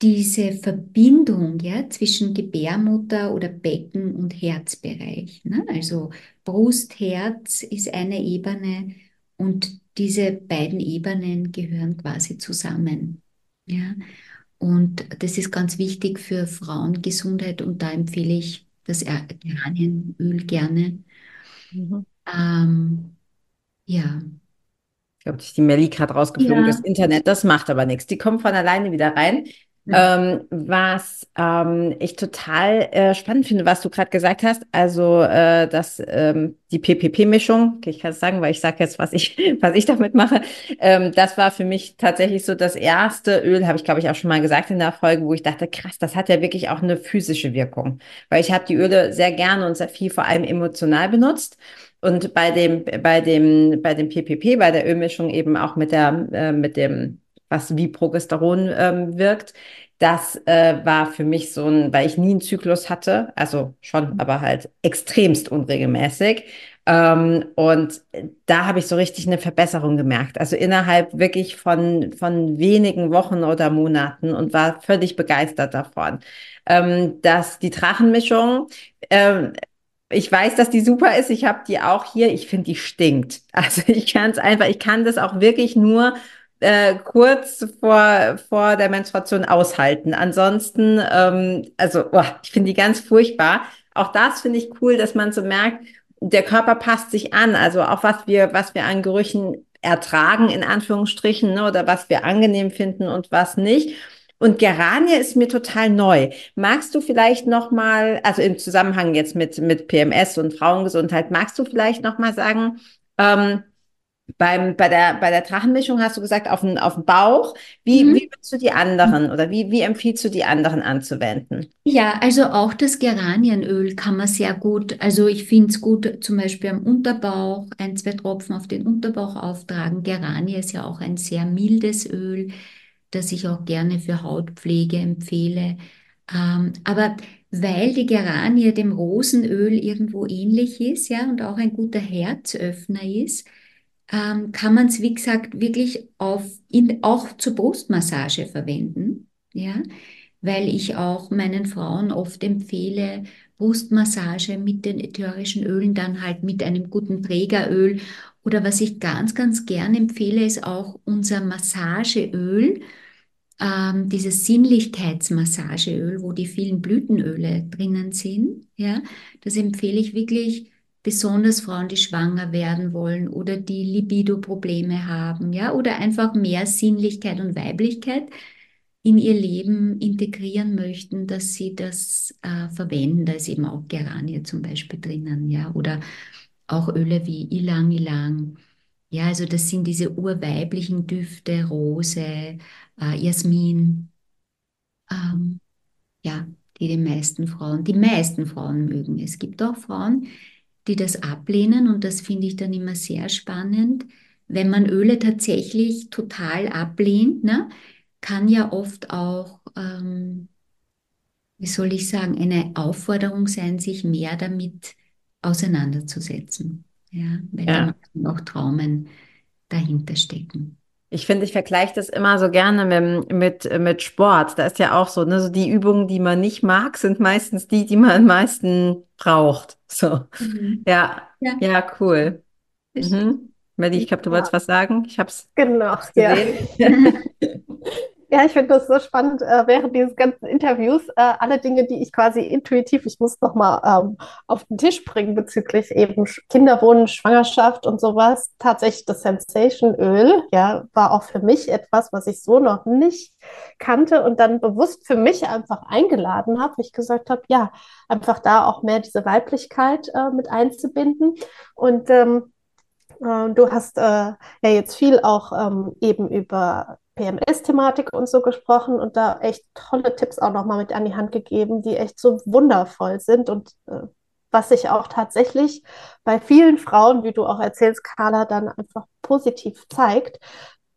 diese Verbindung ja, zwischen Gebärmutter oder Becken und Herzbereich. Ne? Also Brust, Herz ist eine Ebene und diese beiden Ebenen gehören quasi zusammen. Ja? Und das ist ganz wichtig für Frauengesundheit und da empfehle ich das Geranienöl gerne. Mhm. Ähm, ja, ich glaube, die Melli gerade rausgeflogen, ja. das Internet, das macht aber nichts. Die kommt von alleine wieder rein. Ähm, was ähm, ich total äh, spannend finde, was du gerade gesagt hast, also äh, dass ähm, die PPP-Mischung, okay, ich kann es sagen, weil ich sage jetzt, was ich, was ich damit mache, ähm, das war für mich tatsächlich so das erste Öl, habe ich glaube ich auch schon mal gesagt in der Folge, wo ich dachte, krass, das hat ja wirklich auch eine physische Wirkung, weil ich habe die Öle sehr gerne und sehr viel vor allem emotional benutzt. Und bei dem, bei dem, bei dem PPP, bei der Ölmischung eben auch mit der, äh, mit dem was wie Progesteron ähm, wirkt. Das äh, war für mich so ein, weil ich nie einen Zyklus hatte, also schon, aber halt extremst unregelmäßig. Ähm, und da habe ich so richtig eine Verbesserung gemerkt. Also innerhalb wirklich von, von wenigen Wochen oder Monaten und war völlig begeistert davon. Ähm, dass die Drachenmischung, ähm, ich weiß, dass die super ist. Ich habe die auch hier. Ich finde, die stinkt. Also ich kann es einfach, ich kann das auch wirklich nur äh, kurz vor, vor der Menstruation aushalten. Ansonsten, ähm, also oh, ich finde die ganz furchtbar. Auch das finde ich cool, dass man so merkt, der Körper passt sich an. Also auch was wir, was wir an Gerüchen ertragen, in Anführungsstrichen, ne, oder was wir angenehm finden und was nicht. Und Geranie ist mir total neu. Magst du vielleicht noch mal, also im Zusammenhang jetzt mit mit PMS und Frauengesundheit, magst du vielleicht noch mal sagen, ähm, beim, bei, der, bei der Drachenmischung hast du gesagt, auf den, auf den Bauch. Wie, mhm. wie würdest du die anderen oder wie, wie empfiehlst du die anderen anzuwenden? Ja, also auch das Geranienöl kann man sehr gut, also ich finde es gut, zum Beispiel am Unterbauch, ein, zwei Tropfen auf den Unterbauch auftragen. Geranie ist ja auch ein sehr mildes Öl, das ich auch gerne für Hautpflege empfehle. Ähm, aber weil die Geranie dem Rosenöl irgendwo ähnlich ist, ja, und auch ein guter Herzöffner ist, ähm, kann man es, wie gesagt, wirklich auf, in, auch zur Brustmassage verwenden. Ja? Weil ich auch meinen Frauen oft empfehle, Brustmassage mit den ätherischen Ölen, dann halt mit einem guten Trägeröl. Oder was ich ganz, ganz gern empfehle, ist auch unser Massageöl, ähm, dieses Sinnlichkeitsmassageöl, wo die vielen Blütenöle drinnen sind. Ja, das empfehle ich wirklich besonders Frauen, die schwanger werden wollen oder die Libido-Probleme haben, ja, oder einfach mehr Sinnlichkeit und Weiblichkeit in ihr Leben integrieren möchten, dass sie das äh, verwenden. Da ist eben auch Geranie zum Beispiel drinnen, ja, oder auch Öle wie Ilang Ilang. Ja, also das sind diese urweiblichen Düfte, Rose, äh, Jasmin. Ähm, ja, die die meisten Frauen, die meisten Frauen mögen. Es gibt auch Frauen, die das ablehnen und das finde ich dann immer sehr spannend. Wenn man Öle tatsächlich total ablehnt, ne, kann ja oft auch, ähm, wie soll ich sagen, eine Aufforderung sein, sich mehr damit auseinanderzusetzen. Ja, weil ja. da noch Traumen dahinter stecken. Ich finde, ich vergleiche das immer so gerne mit, mit, mit Sport. Da ist ja auch so, ne, so die Übungen, die man nicht mag, sind meistens die, die man am meisten braucht. So. Mhm. Ja. ja, ja, cool. Mhm. Melly, ich glaube, du wolltest was sagen. Ich habe es genau, gesehen. Ja. Ja, ich finde das so spannend, äh, während dieses ganzen Interviews, äh, alle Dinge, die ich quasi intuitiv, ich muss nochmal ähm, auf den Tisch bringen bezüglich eben Kinderwunsch, Schwangerschaft und sowas. Tatsächlich das Sensation-Öl, ja, war auch für mich etwas, was ich so noch nicht kannte und dann bewusst für mich einfach eingeladen habe, ich gesagt habe, ja, einfach da auch mehr diese Weiblichkeit äh, mit einzubinden. Und ähm, äh, du hast äh, ja jetzt viel auch ähm, eben über PMS-Thematik und so gesprochen und da echt tolle Tipps auch nochmal mit an die Hand gegeben, die echt so wundervoll sind und äh, was sich auch tatsächlich bei vielen Frauen, wie du auch erzählst, Carla, dann einfach positiv zeigt.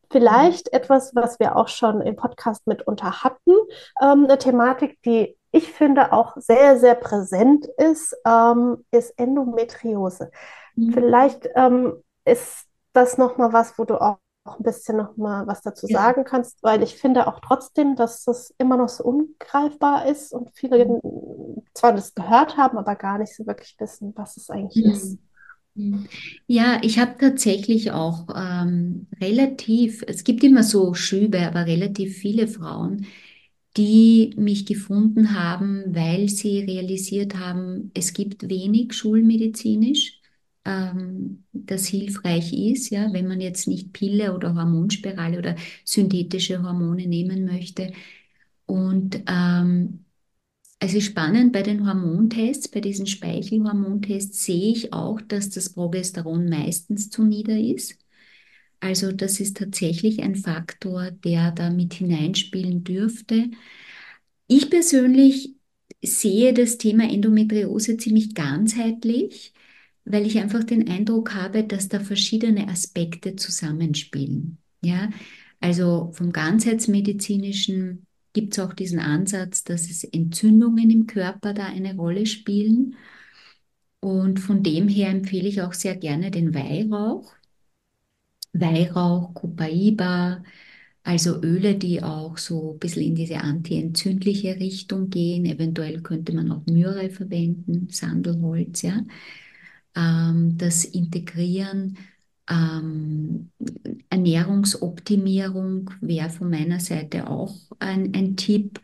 Vielleicht mhm. etwas, was wir auch schon im Podcast mitunter hatten, ähm, eine Thematik, die ich finde auch sehr, sehr präsent ist, ähm, ist Endometriose. Mhm. Vielleicht ähm, ist das nochmal was, wo du auch ein bisschen nochmal was dazu ja. sagen kannst, weil ich finde auch trotzdem, dass das immer noch so ungreifbar ist und viele mhm. zwar das gehört haben, aber gar nicht so wirklich wissen, was es eigentlich mhm. ist. Mhm. Ja, ich habe tatsächlich auch ähm, relativ, es gibt immer so Schübe, aber relativ viele Frauen, die mich gefunden haben, weil sie realisiert haben, es gibt wenig schulmedizinisch ähm, das hilfreich ist, ja, wenn man jetzt nicht Pille oder Hormonspirale oder synthetische Hormone nehmen möchte. Und ähm, es ist spannend bei den Hormontests, bei diesen Speichelhormontests sehe ich auch, dass das Progesteron meistens zu nieder ist. Also das ist tatsächlich ein Faktor, der da mit hineinspielen dürfte. Ich persönlich sehe das Thema Endometriose ziemlich ganzheitlich weil ich einfach den Eindruck habe, dass da verschiedene Aspekte zusammenspielen. Ja, also vom ganzheitsmedizinischen gibt es auch diesen Ansatz, dass es Entzündungen im Körper da eine Rolle spielen. Und von dem her empfehle ich auch sehr gerne den Weihrauch. Weihrauch, Copaiba, also Öle, die auch so ein bisschen in diese antientzündliche Richtung gehen. Eventuell könnte man auch Myrrhe verwenden, Sandelholz, ja ähm, das Integrieren, ähm, Ernährungsoptimierung wäre von meiner Seite auch ein, ein Tipp,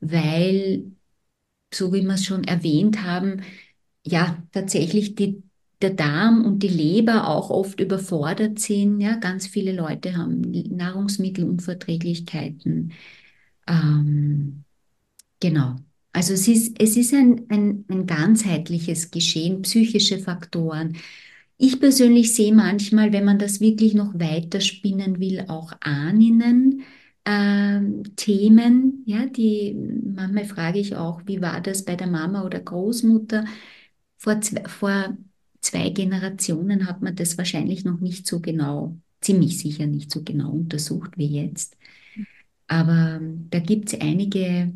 weil, so wie wir es schon erwähnt haben, ja, tatsächlich die, der Darm und die Leber auch oft überfordert sind. Ja, ganz viele Leute haben Nahrungsmittelunverträglichkeiten. Ähm, genau. Also es ist, es ist ein, ein, ein ganzheitliches Geschehen, psychische Faktoren. Ich persönlich sehe manchmal, wenn man das wirklich noch weiter spinnen will, auch Ahnen. Äh, Themen, ja, die manchmal frage ich auch, wie war das bei der Mama oder Großmutter? Vor zwei, vor zwei Generationen hat man das wahrscheinlich noch nicht so genau, ziemlich sicher nicht so genau untersucht wie jetzt. Aber da gibt es einige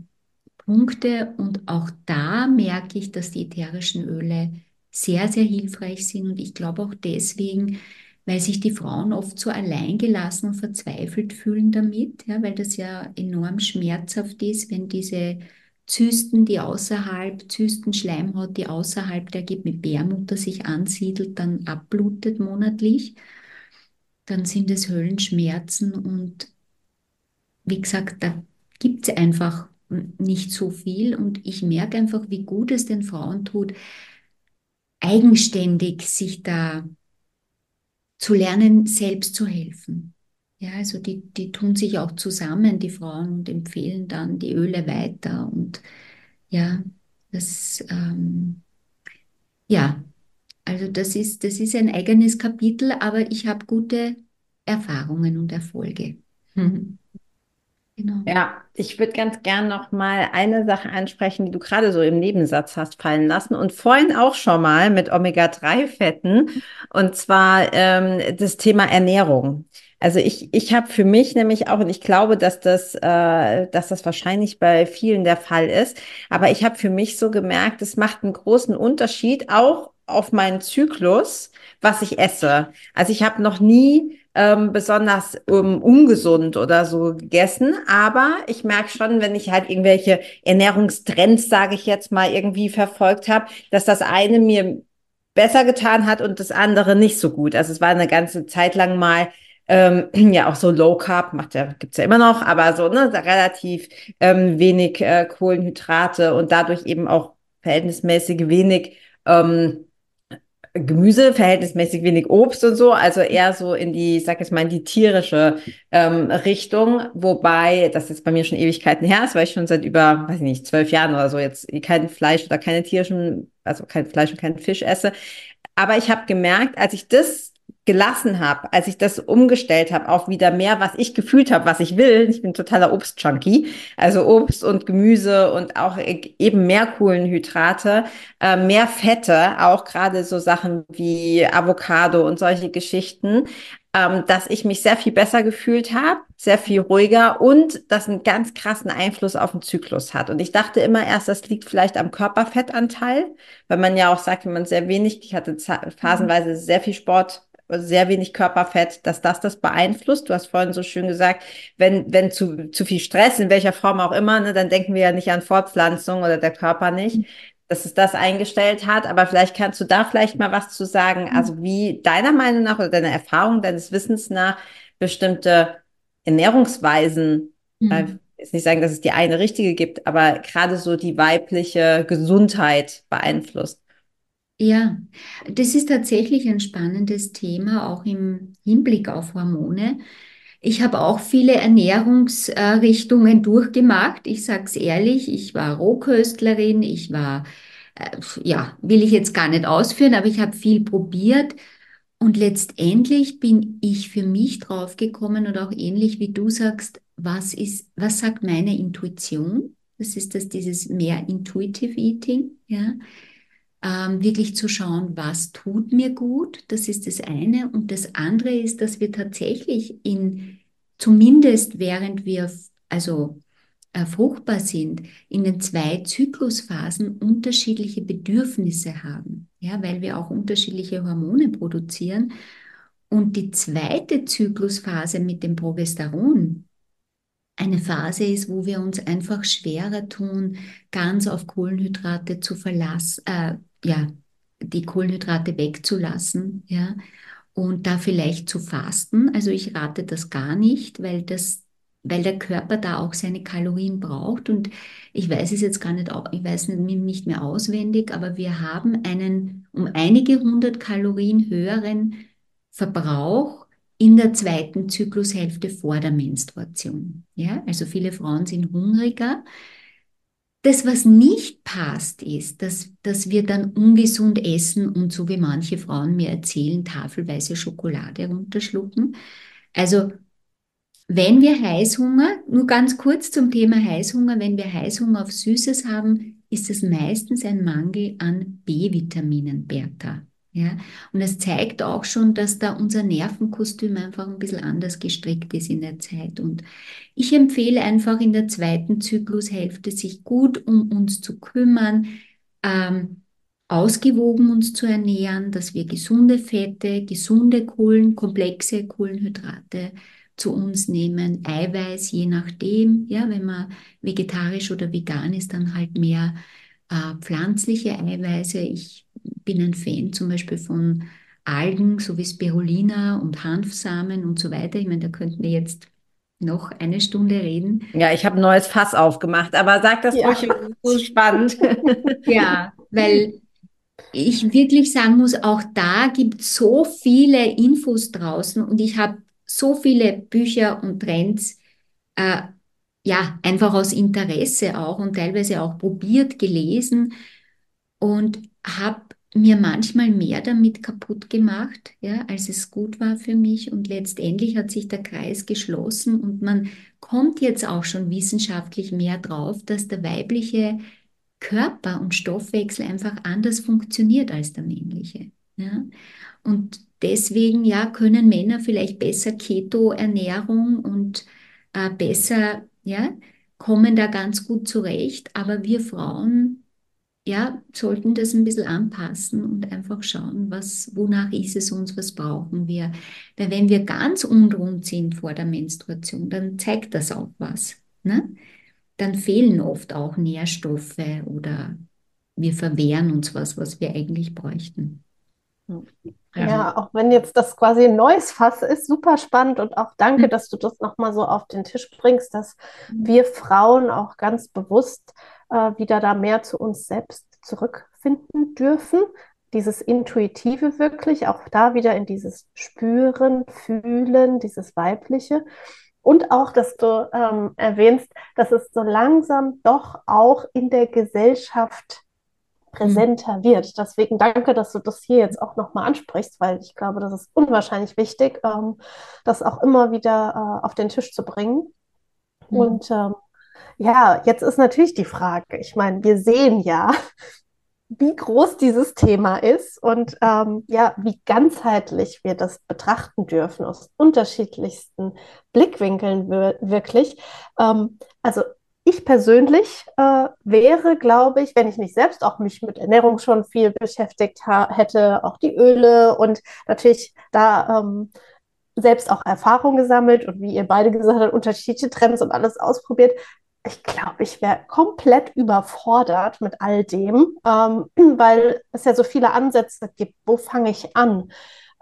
Punkte und auch da merke ich, dass die ätherischen Öle sehr, sehr hilfreich sind. Und ich glaube auch deswegen, weil sich die Frauen oft so alleingelassen und verzweifelt fühlen damit, ja, weil das ja enorm schmerzhaft ist, wenn diese Zysten, die außerhalb, Zystenschleimhaut, die außerhalb der Gebärmutter sich ansiedelt, dann abblutet monatlich, dann sind es Höllenschmerzen und wie gesagt, da gibt es einfach nicht so viel und ich merke einfach, wie gut es den Frauen tut, eigenständig sich da zu lernen, selbst zu helfen. Ja, also die, die tun sich auch zusammen, die Frauen, und empfehlen dann die Öle weiter. Und ja, das, ähm, ja, also das ist, das ist ein eigenes Kapitel, aber ich habe gute Erfahrungen und Erfolge. Genau. Ja, ich würde ganz gern noch mal eine Sache ansprechen, die du gerade so im Nebensatz hast fallen lassen und vorhin auch schon mal mit Omega-3-Fetten und zwar ähm, das Thema Ernährung. Also ich, ich habe für mich nämlich auch, und ich glaube, dass das, äh, dass das wahrscheinlich bei vielen der Fall ist, aber ich habe für mich so gemerkt, es macht einen großen Unterschied auch auf meinen Zyklus, was ich esse. Also ich habe noch nie ähm, besonders ähm, ungesund oder so gegessen. Aber ich merke schon, wenn ich halt irgendwelche Ernährungstrends, sage ich jetzt mal, irgendwie verfolgt habe, dass das eine mir besser getan hat und das andere nicht so gut. Also es war eine ganze Zeit lang mal ähm, ja auch so Low Carb, macht ja, gibt's ja immer noch, aber so ne, relativ ähm, wenig äh, Kohlenhydrate und dadurch eben auch verhältnismäßig wenig ähm, Gemüse, verhältnismäßig wenig Obst und so, also eher so in die, ich sag jetzt mal, in die tierische ähm, Richtung, wobei das jetzt bei mir schon Ewigkeiten her ist, weil ich schon seit über, weiß ich nicht, zwölf Jahren oder so jetzt kein Fleisch oder keine tierischen, also kein Fleisch und keinen Fisch esse. Aber ich habe gemerkt, als ich das gelassen habe, als ich das umgestellt habe auf wieder mehr, was ich gefühlt habe, was ich will. Ich bin totaler Obstjunkie, also Obst und Gemüse und auch eben mehr Kohlenhydrate, äh, mehr Fette, auch gerade so Sachen wie Avocado und solche Geschichten, ähm, dass ich mich sehr viel besser gefühlt habe, sehr viel ruhiger und das einen ganz krassen Einfluss auf den Zyklus hat. Und ich dachte immer erst, das liegt vielleicht am Körperfettanteil, weil man ja auch sagt, wenn man sehr wenig, ich hatte phasenweise sehr viel Sport sehr wenig Körperfett, dass das das beeinflusst. Du hast vorhin so schön gesagt, wenn, wenn zu, zu viel Stress, in welcher Form auch immer, ne, dann denken wir ja nicht an Fortpflanzung oder der Körper nicht, dass es das eingestellt hat. Aber vielleicht kannst du da vielleicht mal was zu sagen, mhm. also wie deiner Meinung nach oder deiner Erfahrung, deines Wissens nach bestimmte Ernährungsweisen, mhm. äh, jetzt nicht sagen, dass es die eine richtige gibt, aber gerade so die weibliche Gesundheit beeinflusst. Ja, das ist tatsächlich ein spannendes Thema, auch im Hinblick auf Hormone. Ich habe auch viele Ernährungsrichtungen durchgemacht. Ich sage es ehrlich, ich war Rohköstlerin, ich war, äh, ja, will ich jetzt gar nicht ausführen, aber ich habe viel probiert. Und letztendlich bin ich für mich draufgekommen und auch ähnlich wie du sagst, was ist, was sagt meine Intuition? Das ist das, dieses mehr Intuitive Eating, ja ähm, wirklich zu schauen, was tut mir gut. Das ist das eine. Und das andere ist, dass wir tatsächlich in, zumindest während wir also äh, fruchtbar sind, in den zwei Zyklusphasen unterschiedliche Bedürfnisse haben. Ja, weil wir auch unterschiedliche Hormone produzieren. Und die zweite Zyklusphase mit dem Progesteron, eine Phase ist, wo wir uns einfach schwerer tun, ganz auf Kohlenhydrate zu verlassen, äh, ja, die Kohlenhydrate wegzulassen, ja, und da vielleicht zu fasten. Also ich rate das gar nicht, weil das, weil der Körper da auch seine Kalorien braucht. Und ich weiß es jetzt gar nicht, ich weiß nicht mehr auswendig, aber wir haben einen um einige hundert Kalorien höheren Verbrauch in der zweiten Zyklushälfte vor der Menstruation. Ja, also viele Frauen sind hungriger, das, was nicht passt, ist, dass, dass wir dann ungesund essen und so wie manche Frauen mir erzählen, tafelweise Schokolade runterschlucken. Also wenn wir Heißhunger, nur ganz kurz zum Thema Heißhunger, wenn wir Heißhunger auf Süßes haben, ist es meistens ein Mangel an B-Vitaminen, Bertha. Ja, und es zeigt auch schon, dass da unser Nervenkostüm einfach ein bisschen anders gestrickt ist in der Zeit. Und ich empfehle einfach in der zweiten Zyklushälfte, sich gut um uns zu kümmern, ähm, ausgewogen uns zu ernähren, dass wir gesunde Fette, gesunde Kohlen, komplexe Kohlenhydrate zu uns nehmen, Eiweiß, je nachdem. Ja, wenn man vegetarisch oder vegan ist, dann halt mehr äh, pflanzliche Eiweiße. Ich bin ein Fan zum Beispiel von Algen, so wie Spirulina und Hanfsamen und so weiter. Ich meine, da könnten wir jetzt noch eine Stunde reden. Ja, ich habe ein neues Fass aufgemacht, aber sag das ja. ruhig, so spannend. ja, weil ich wirklich sagen muss, auch da gibt es so viele Infos draußen und ich habe so viele Bücher und Trends, äh, ja, einfach aus Interesse auch und teilweise auch probiert, gelesen und habe mir manchmal mehr damit kaputt gemacht, ja, als es gut war für mich. Und letztendlich hat sich der Kreis geschlossen und man kommt jetzt auch schon wissenschaftlich mehr drauf, dass der weibliche Körper und Stoffwechsel einfach anders funktioniert als der männliche. Ja. Und deswegen ja können Männer vielleicht besser Keto-Ernährung und äh, besser ja kommen da ganz gut zurecht, aber wir Frauen ja, sollten das ein bisschen anpassen und einfach schauen, was, wonach ist es uns, was brauchen wir. Weil wenn wir ganz unrund sind vor der Menstruation, dann zeigt das auch was. Ne? Dann fehlen oft auch Nährstoffe oder wir verwehren uns was, was wir eigentlich bräuchten. Ja. ja, auch wenn jetzt das quasi ein neues Fass ist, super spannend und auch danke, mhm. dass du das nochmal so auf den Tisch bringst, dass wir Frauen auch ganz bewusst äh, wieder da mehr zu uns selbst zurückfinden dürfen. Dieses Intuitive wirklich, auch da wieder in dieses Spüren, Fühlen, dieses Weibliche. Und auch, dass du ähm, erwähnst, dass es so langsam doch auch in der Gesellschaft präsenter mhm. wird. Deswegen danke, dass du das hier jetzt auch nochmal ansprichst, weil ich glaube, das ist unwahrscheinlich wichtig, ähm, das auch immer wieder äh, auf den Tisch zu bringen. Mhm. Und ähm, ja, jetzt ist natürlich die Frage, ich meine, wir sehen ja, wie groß dieses Thema ist und ähm, ja, wie ganzheitlich wir das betrachten dürfen aus unterschiedlichsten Blickwinkeln wirklich. Ähm, also ich persönlich äh, wäre, glaube ich, wenn ich nicht selbst auch mich mit Ernährung schon viel beschäftigt hätte, auch die Öle und natürlich da ähm, selbst auch Erfahrung gesammelt und wie ihr beide gesagt habt, unterschiedliche Trends und alles ausprobiert. Ich glaube, ich wäre komplett überfordert mit all dem, ähm, weil es ja so viele Ansätze gibt. Wo fange ich an?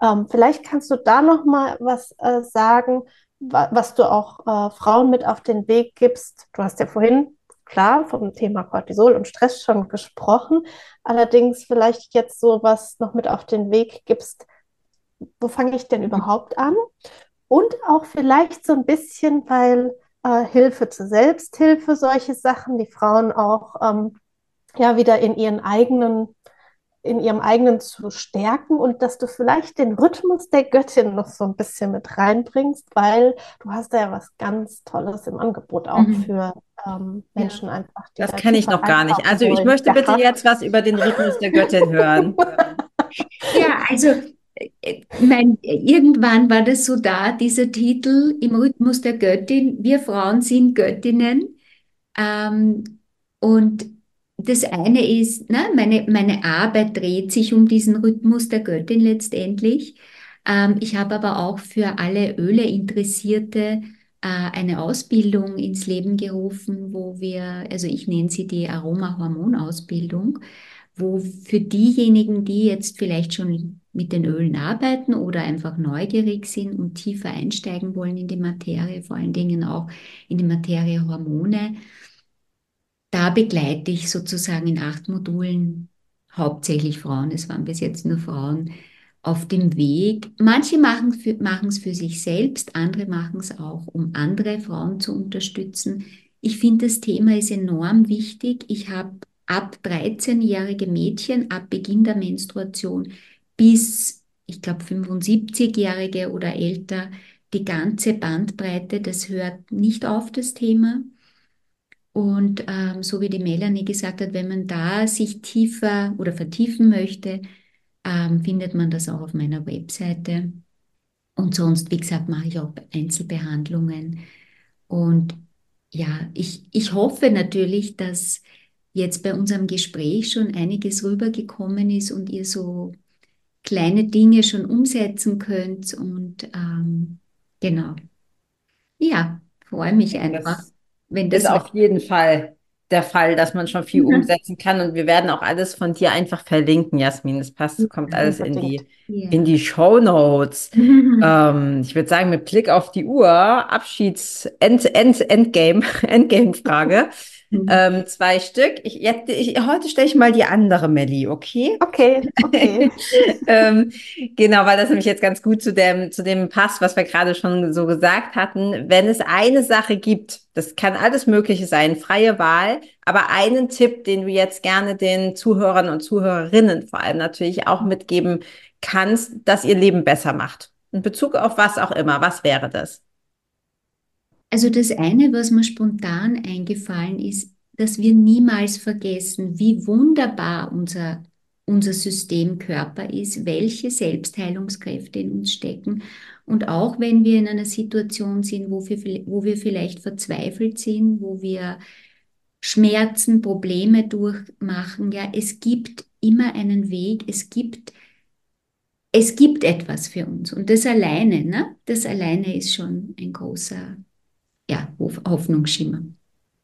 Ähm, vielleicht kannst du da noch mal was äh, sagen, was du auch äh, Frauen mit auf den Weg gibst. Du hast ja vorhin klar vom Thema Cortisol und Stress schon gesprochen, allerdings vielleicht jetzt so was noch mit auf den Weg gibst. Wo fange ich denn überhaupt an? Und auch vielleicht so ein bisschen, weil äh, Hilfe zur Selbsthilfe, solche Sachen, die Frauen auch ähm, ja wieder in ihren eigenen in ihrem eigenen zu stärken und dass du vielleicht den Rhythmus der Göttin noch so ein bisschen mit reinbringst, weil du hast da ja was ganz Tolles im Angebot auch mhm. für ähm, Menschen ja. einfach. das kenne ich noch gar nicht. Also ich möchte bitte jetzt was über den Rhythmus der Göttin hören. ja, also mein, irgendwann war das so da, dieser Titel im Rhythmus der Göttin. Wir Frauen sind Göttinnen. Ähm, und das eine ist, ne, meine, meine Arbeit dreht sich um diesen Rhythmus der Göttin letztendlich. Ähm, ich habe aber auch für alle Öle-Interessierte äh, eine Ausbildung ins Leben gerufen, wo wir, also ich nenne sie die Aroma-Hormon-Ausbildung, wo für diejenigen, die jetzt vielleicht schon mit den Ölen arbeiten oder einfach neugierig sind und tiefer einsteigen wollen in die Materie, vor allen Dingen auch in die Materie Hormone, da begleite ich sozusagen in acht Modulen hauptsächlich Frauen, es waren bis jetzt nur Frauen, auf dem Weg. Manche machen es für sich selbst, andere machen es auch, um andere Frauen zu unterstützen. Ich finde, das Thema ist enorm wichtig. Ich habe ab 13-jährige Mädchen, ab Beginn der Menstruation bis, ich glaube, 75-jährige oder älter, die ganze Bandbreite, das hört nicht auf, das Thema. Und ähm, so wie die Melanie gesagt hat, wenn man da sich tiefer oder vertiefen möchte, ähm, findet man das auch auf meiner Webseite. Und sonst, wie gesagt, mache ich auch Einzelbehandlungen. Und ja, ich, ich hoffe natürlich, dass jetzt bei unserem Gespräch schon einiges rübergekommen ist und ihr so kleine Dinge schon umsetzen könnt. Und ähm, genau. Ja, freue mich einfach. Das wenn das ist auf jeden Fall der Fall, dass man schon viel mhm. umsetzen kann. Und wir werden auch alles von dir einfach verlinken, Jasmin. Das passt, kommt alles in die, yeah. in die Show Notes. ähm, ich würde sagen, mit Blick auf die Uhr, Abschieds, End, End, Endgame, Endgame-Frage. Mhm. Ähm, zwei Stück. Ich, jetzt, ich, heute stelle ich mal die andere Melli, okay? Okay, okay. ähm, genau, weil das nämlich jetzt ganz gut zu dem, zu dem passt, was wir gerade schon so gesagt hatten. Wenn es eine Sache gibt, das kann alles Mögliche sein, freie Wahl, aber einen Tipp, den du jetzt gerne den Zuhörern und Zuhörerinnen vor allem natürlich auch mitgeben kannst, dass ihr Leben besser macht. In Bezug auf was auch immer. Was wäre das? Also das eine, was mir spontan eingefallen ist, dass wir niemals vergessen, wie wunderbar unser, unser Systemkörper ist, welche Selbstheilungskräfte in uns stecken. Und auch wenn wir in einer Situation sind, wo wir, wo wir vielleicht verzweifelt sind, wo wir Schmerzen, Probleme durchmachen, ja, es gibt immer einen Weg, es gibt, es gibt etwas für uns. Und das alleine, ne, das alleine ist schon ein großer ja, Hoffnungsschimmer.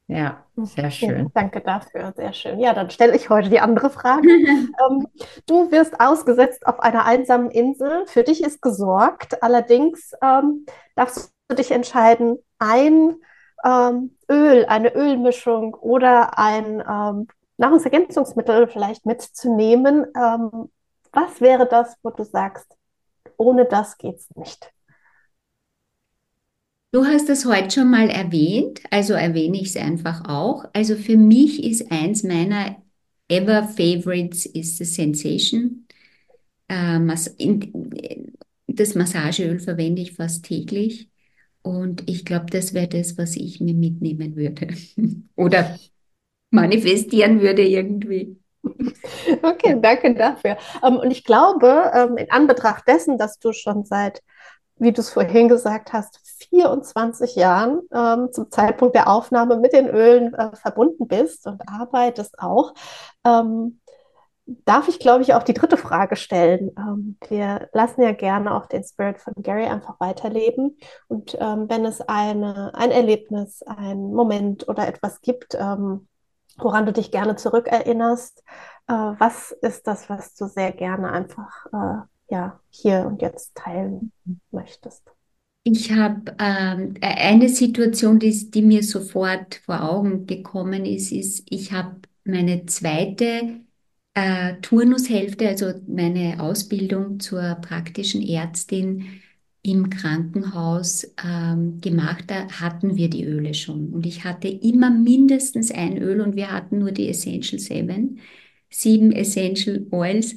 Ja, sehr schön. Ja, danke dafür, sehr schön. Ja, dann stelle ich heute die andere Frage. ähm, du wirst ausgesetzt auf einer einsamen Insel. Für dich ist gesorgt. Allerdings ähm, darfst du dich entscheiden, ein ähm, Öl, eine Ölmischung oder ein ähm, Nahrungsergänzungsmittel vielleicht mitzunehmen. Ähm, was wäre das, wo du sagst, ohne das geht es nicht? Du hast es heute schon mal erwähnt, also erwähne ich es einfach auch. Also für mich ist eins meiner ever favorites ist the Sensation. Äh, das Massageöl verwende ich fast täglich und ich glaube, das wäre das, was ich mir mitnehmen würde oder manifestieren würde irgendwie. Okay, danke dafür. Ähm, und ich glaube, ähm, in Anbetracht dessen, dass du schon seit wie du es vorhin gesagt hast, 24 Jahren ähm, zum Zeitpunkt der Aufnahme mit den Ölen äh, verbunden bist und arbeitest auch, ähm, darf ich, glaube ich, auch die dritte Frage stellen. Ähm, wir lassen ja gerne auch den Spirit von Gary einfach weiterleben. Und ähm, wenn es eine, ein Erlebnis, ein Moment oder etwas gibt, ähm, woran du dich gerne zurückerinnerst, äh, was ist das, was du sehr gerne einfach äh, ja, hier und jetzt teilen möchtest? Ich habe ähm, e-, eine Situation, die, die mir sofort vor Augen gekommen ist, ist, ich habe meine zweite äh, Turnushälfte, also meine Ausbildung zur praktischen Ärztin im Krankenhaus ähm, gemacht. Da hatten wir die Öle schon. Und ich hatte immer mindestens ein Öl und wir hatten nur die Essential Seven, sieben Essential Oils.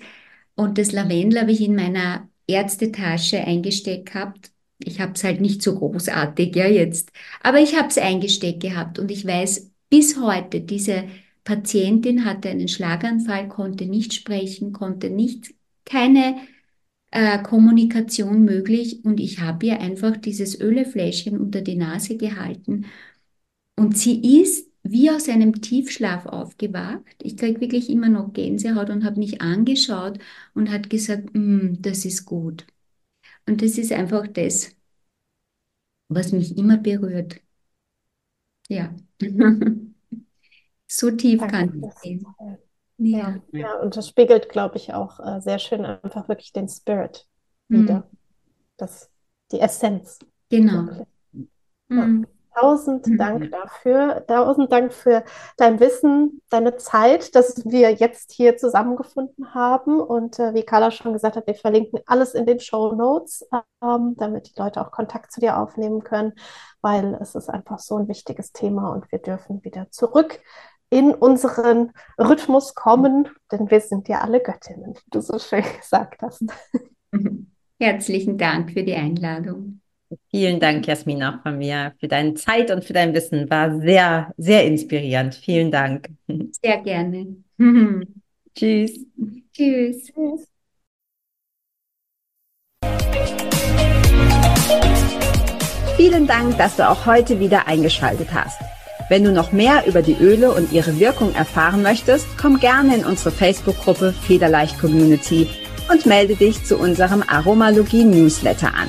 Und das Lavendel habe ich in meiner Ärztetasche eingesteckt gehabt. Ich habe es halt nicht so großartig, ja, jetzt. Aber ich habe es eingesteckt gehabt und ich weiß bis heute, diese Patientin hatte einen Schlaganfall, konnte nicht sprechen, konnte nicht, keine äh, Kommunikation möglich und ich habe ihr einfach dieses Ölefläschchen unter die Nase gehalten und sie ist wie aus einem Tiefschlaf aufgewacht. Ich kriege wirklich immer noch Gänsehaut und habe mich angeschaut und hat gesagt, mm, das ist gut. Und das ist einfach das, was mich immer berührt. Ja. so tief Danke, kann ich gehen. Ja. ja, und das spiegelt, glaube ich, auch äh, sehr schön einfach wirklich den Spirit mhm. wieder. Das, die Essenz. Genau. Mhm. Tausend mhm. Dank dafür. Tausend Dank für dein Wissen, deine Zeit, dass wir jetzt hier zusammengefunden haben. Und äh, wie Carla schon gesagt hat, wir verlinken alles in den Show Notes, ähm, damit die Leute auch Kontakt zu dir aufnehmen können, weil es ist einfach so ein wichtiges Thema und wir dürfen wieder zurück in unseren Rhythmus kommen, denn wir sind ja alle Göttinnen, wie du so schön gesagt hast. Herzlichen Dank für die Einladung. Vielen Dank, Jasmin, auch von mir für deine Zeit und für dein Wissen. War sehr, sehr inspirierend. Vielen Dank. Sehr gerne. Tschüss. Tschüss. Tschüss. Vielen Dank, dass du auch heute wieder eingeschaltet hast. Wenn du noch mehr über die Öle und ihre Wirkung erfahren möchtest, komm gerne in unsere Facebook-Gruppe Federleicht Community und melde dich zu unserem Aromalogie Newsletter an.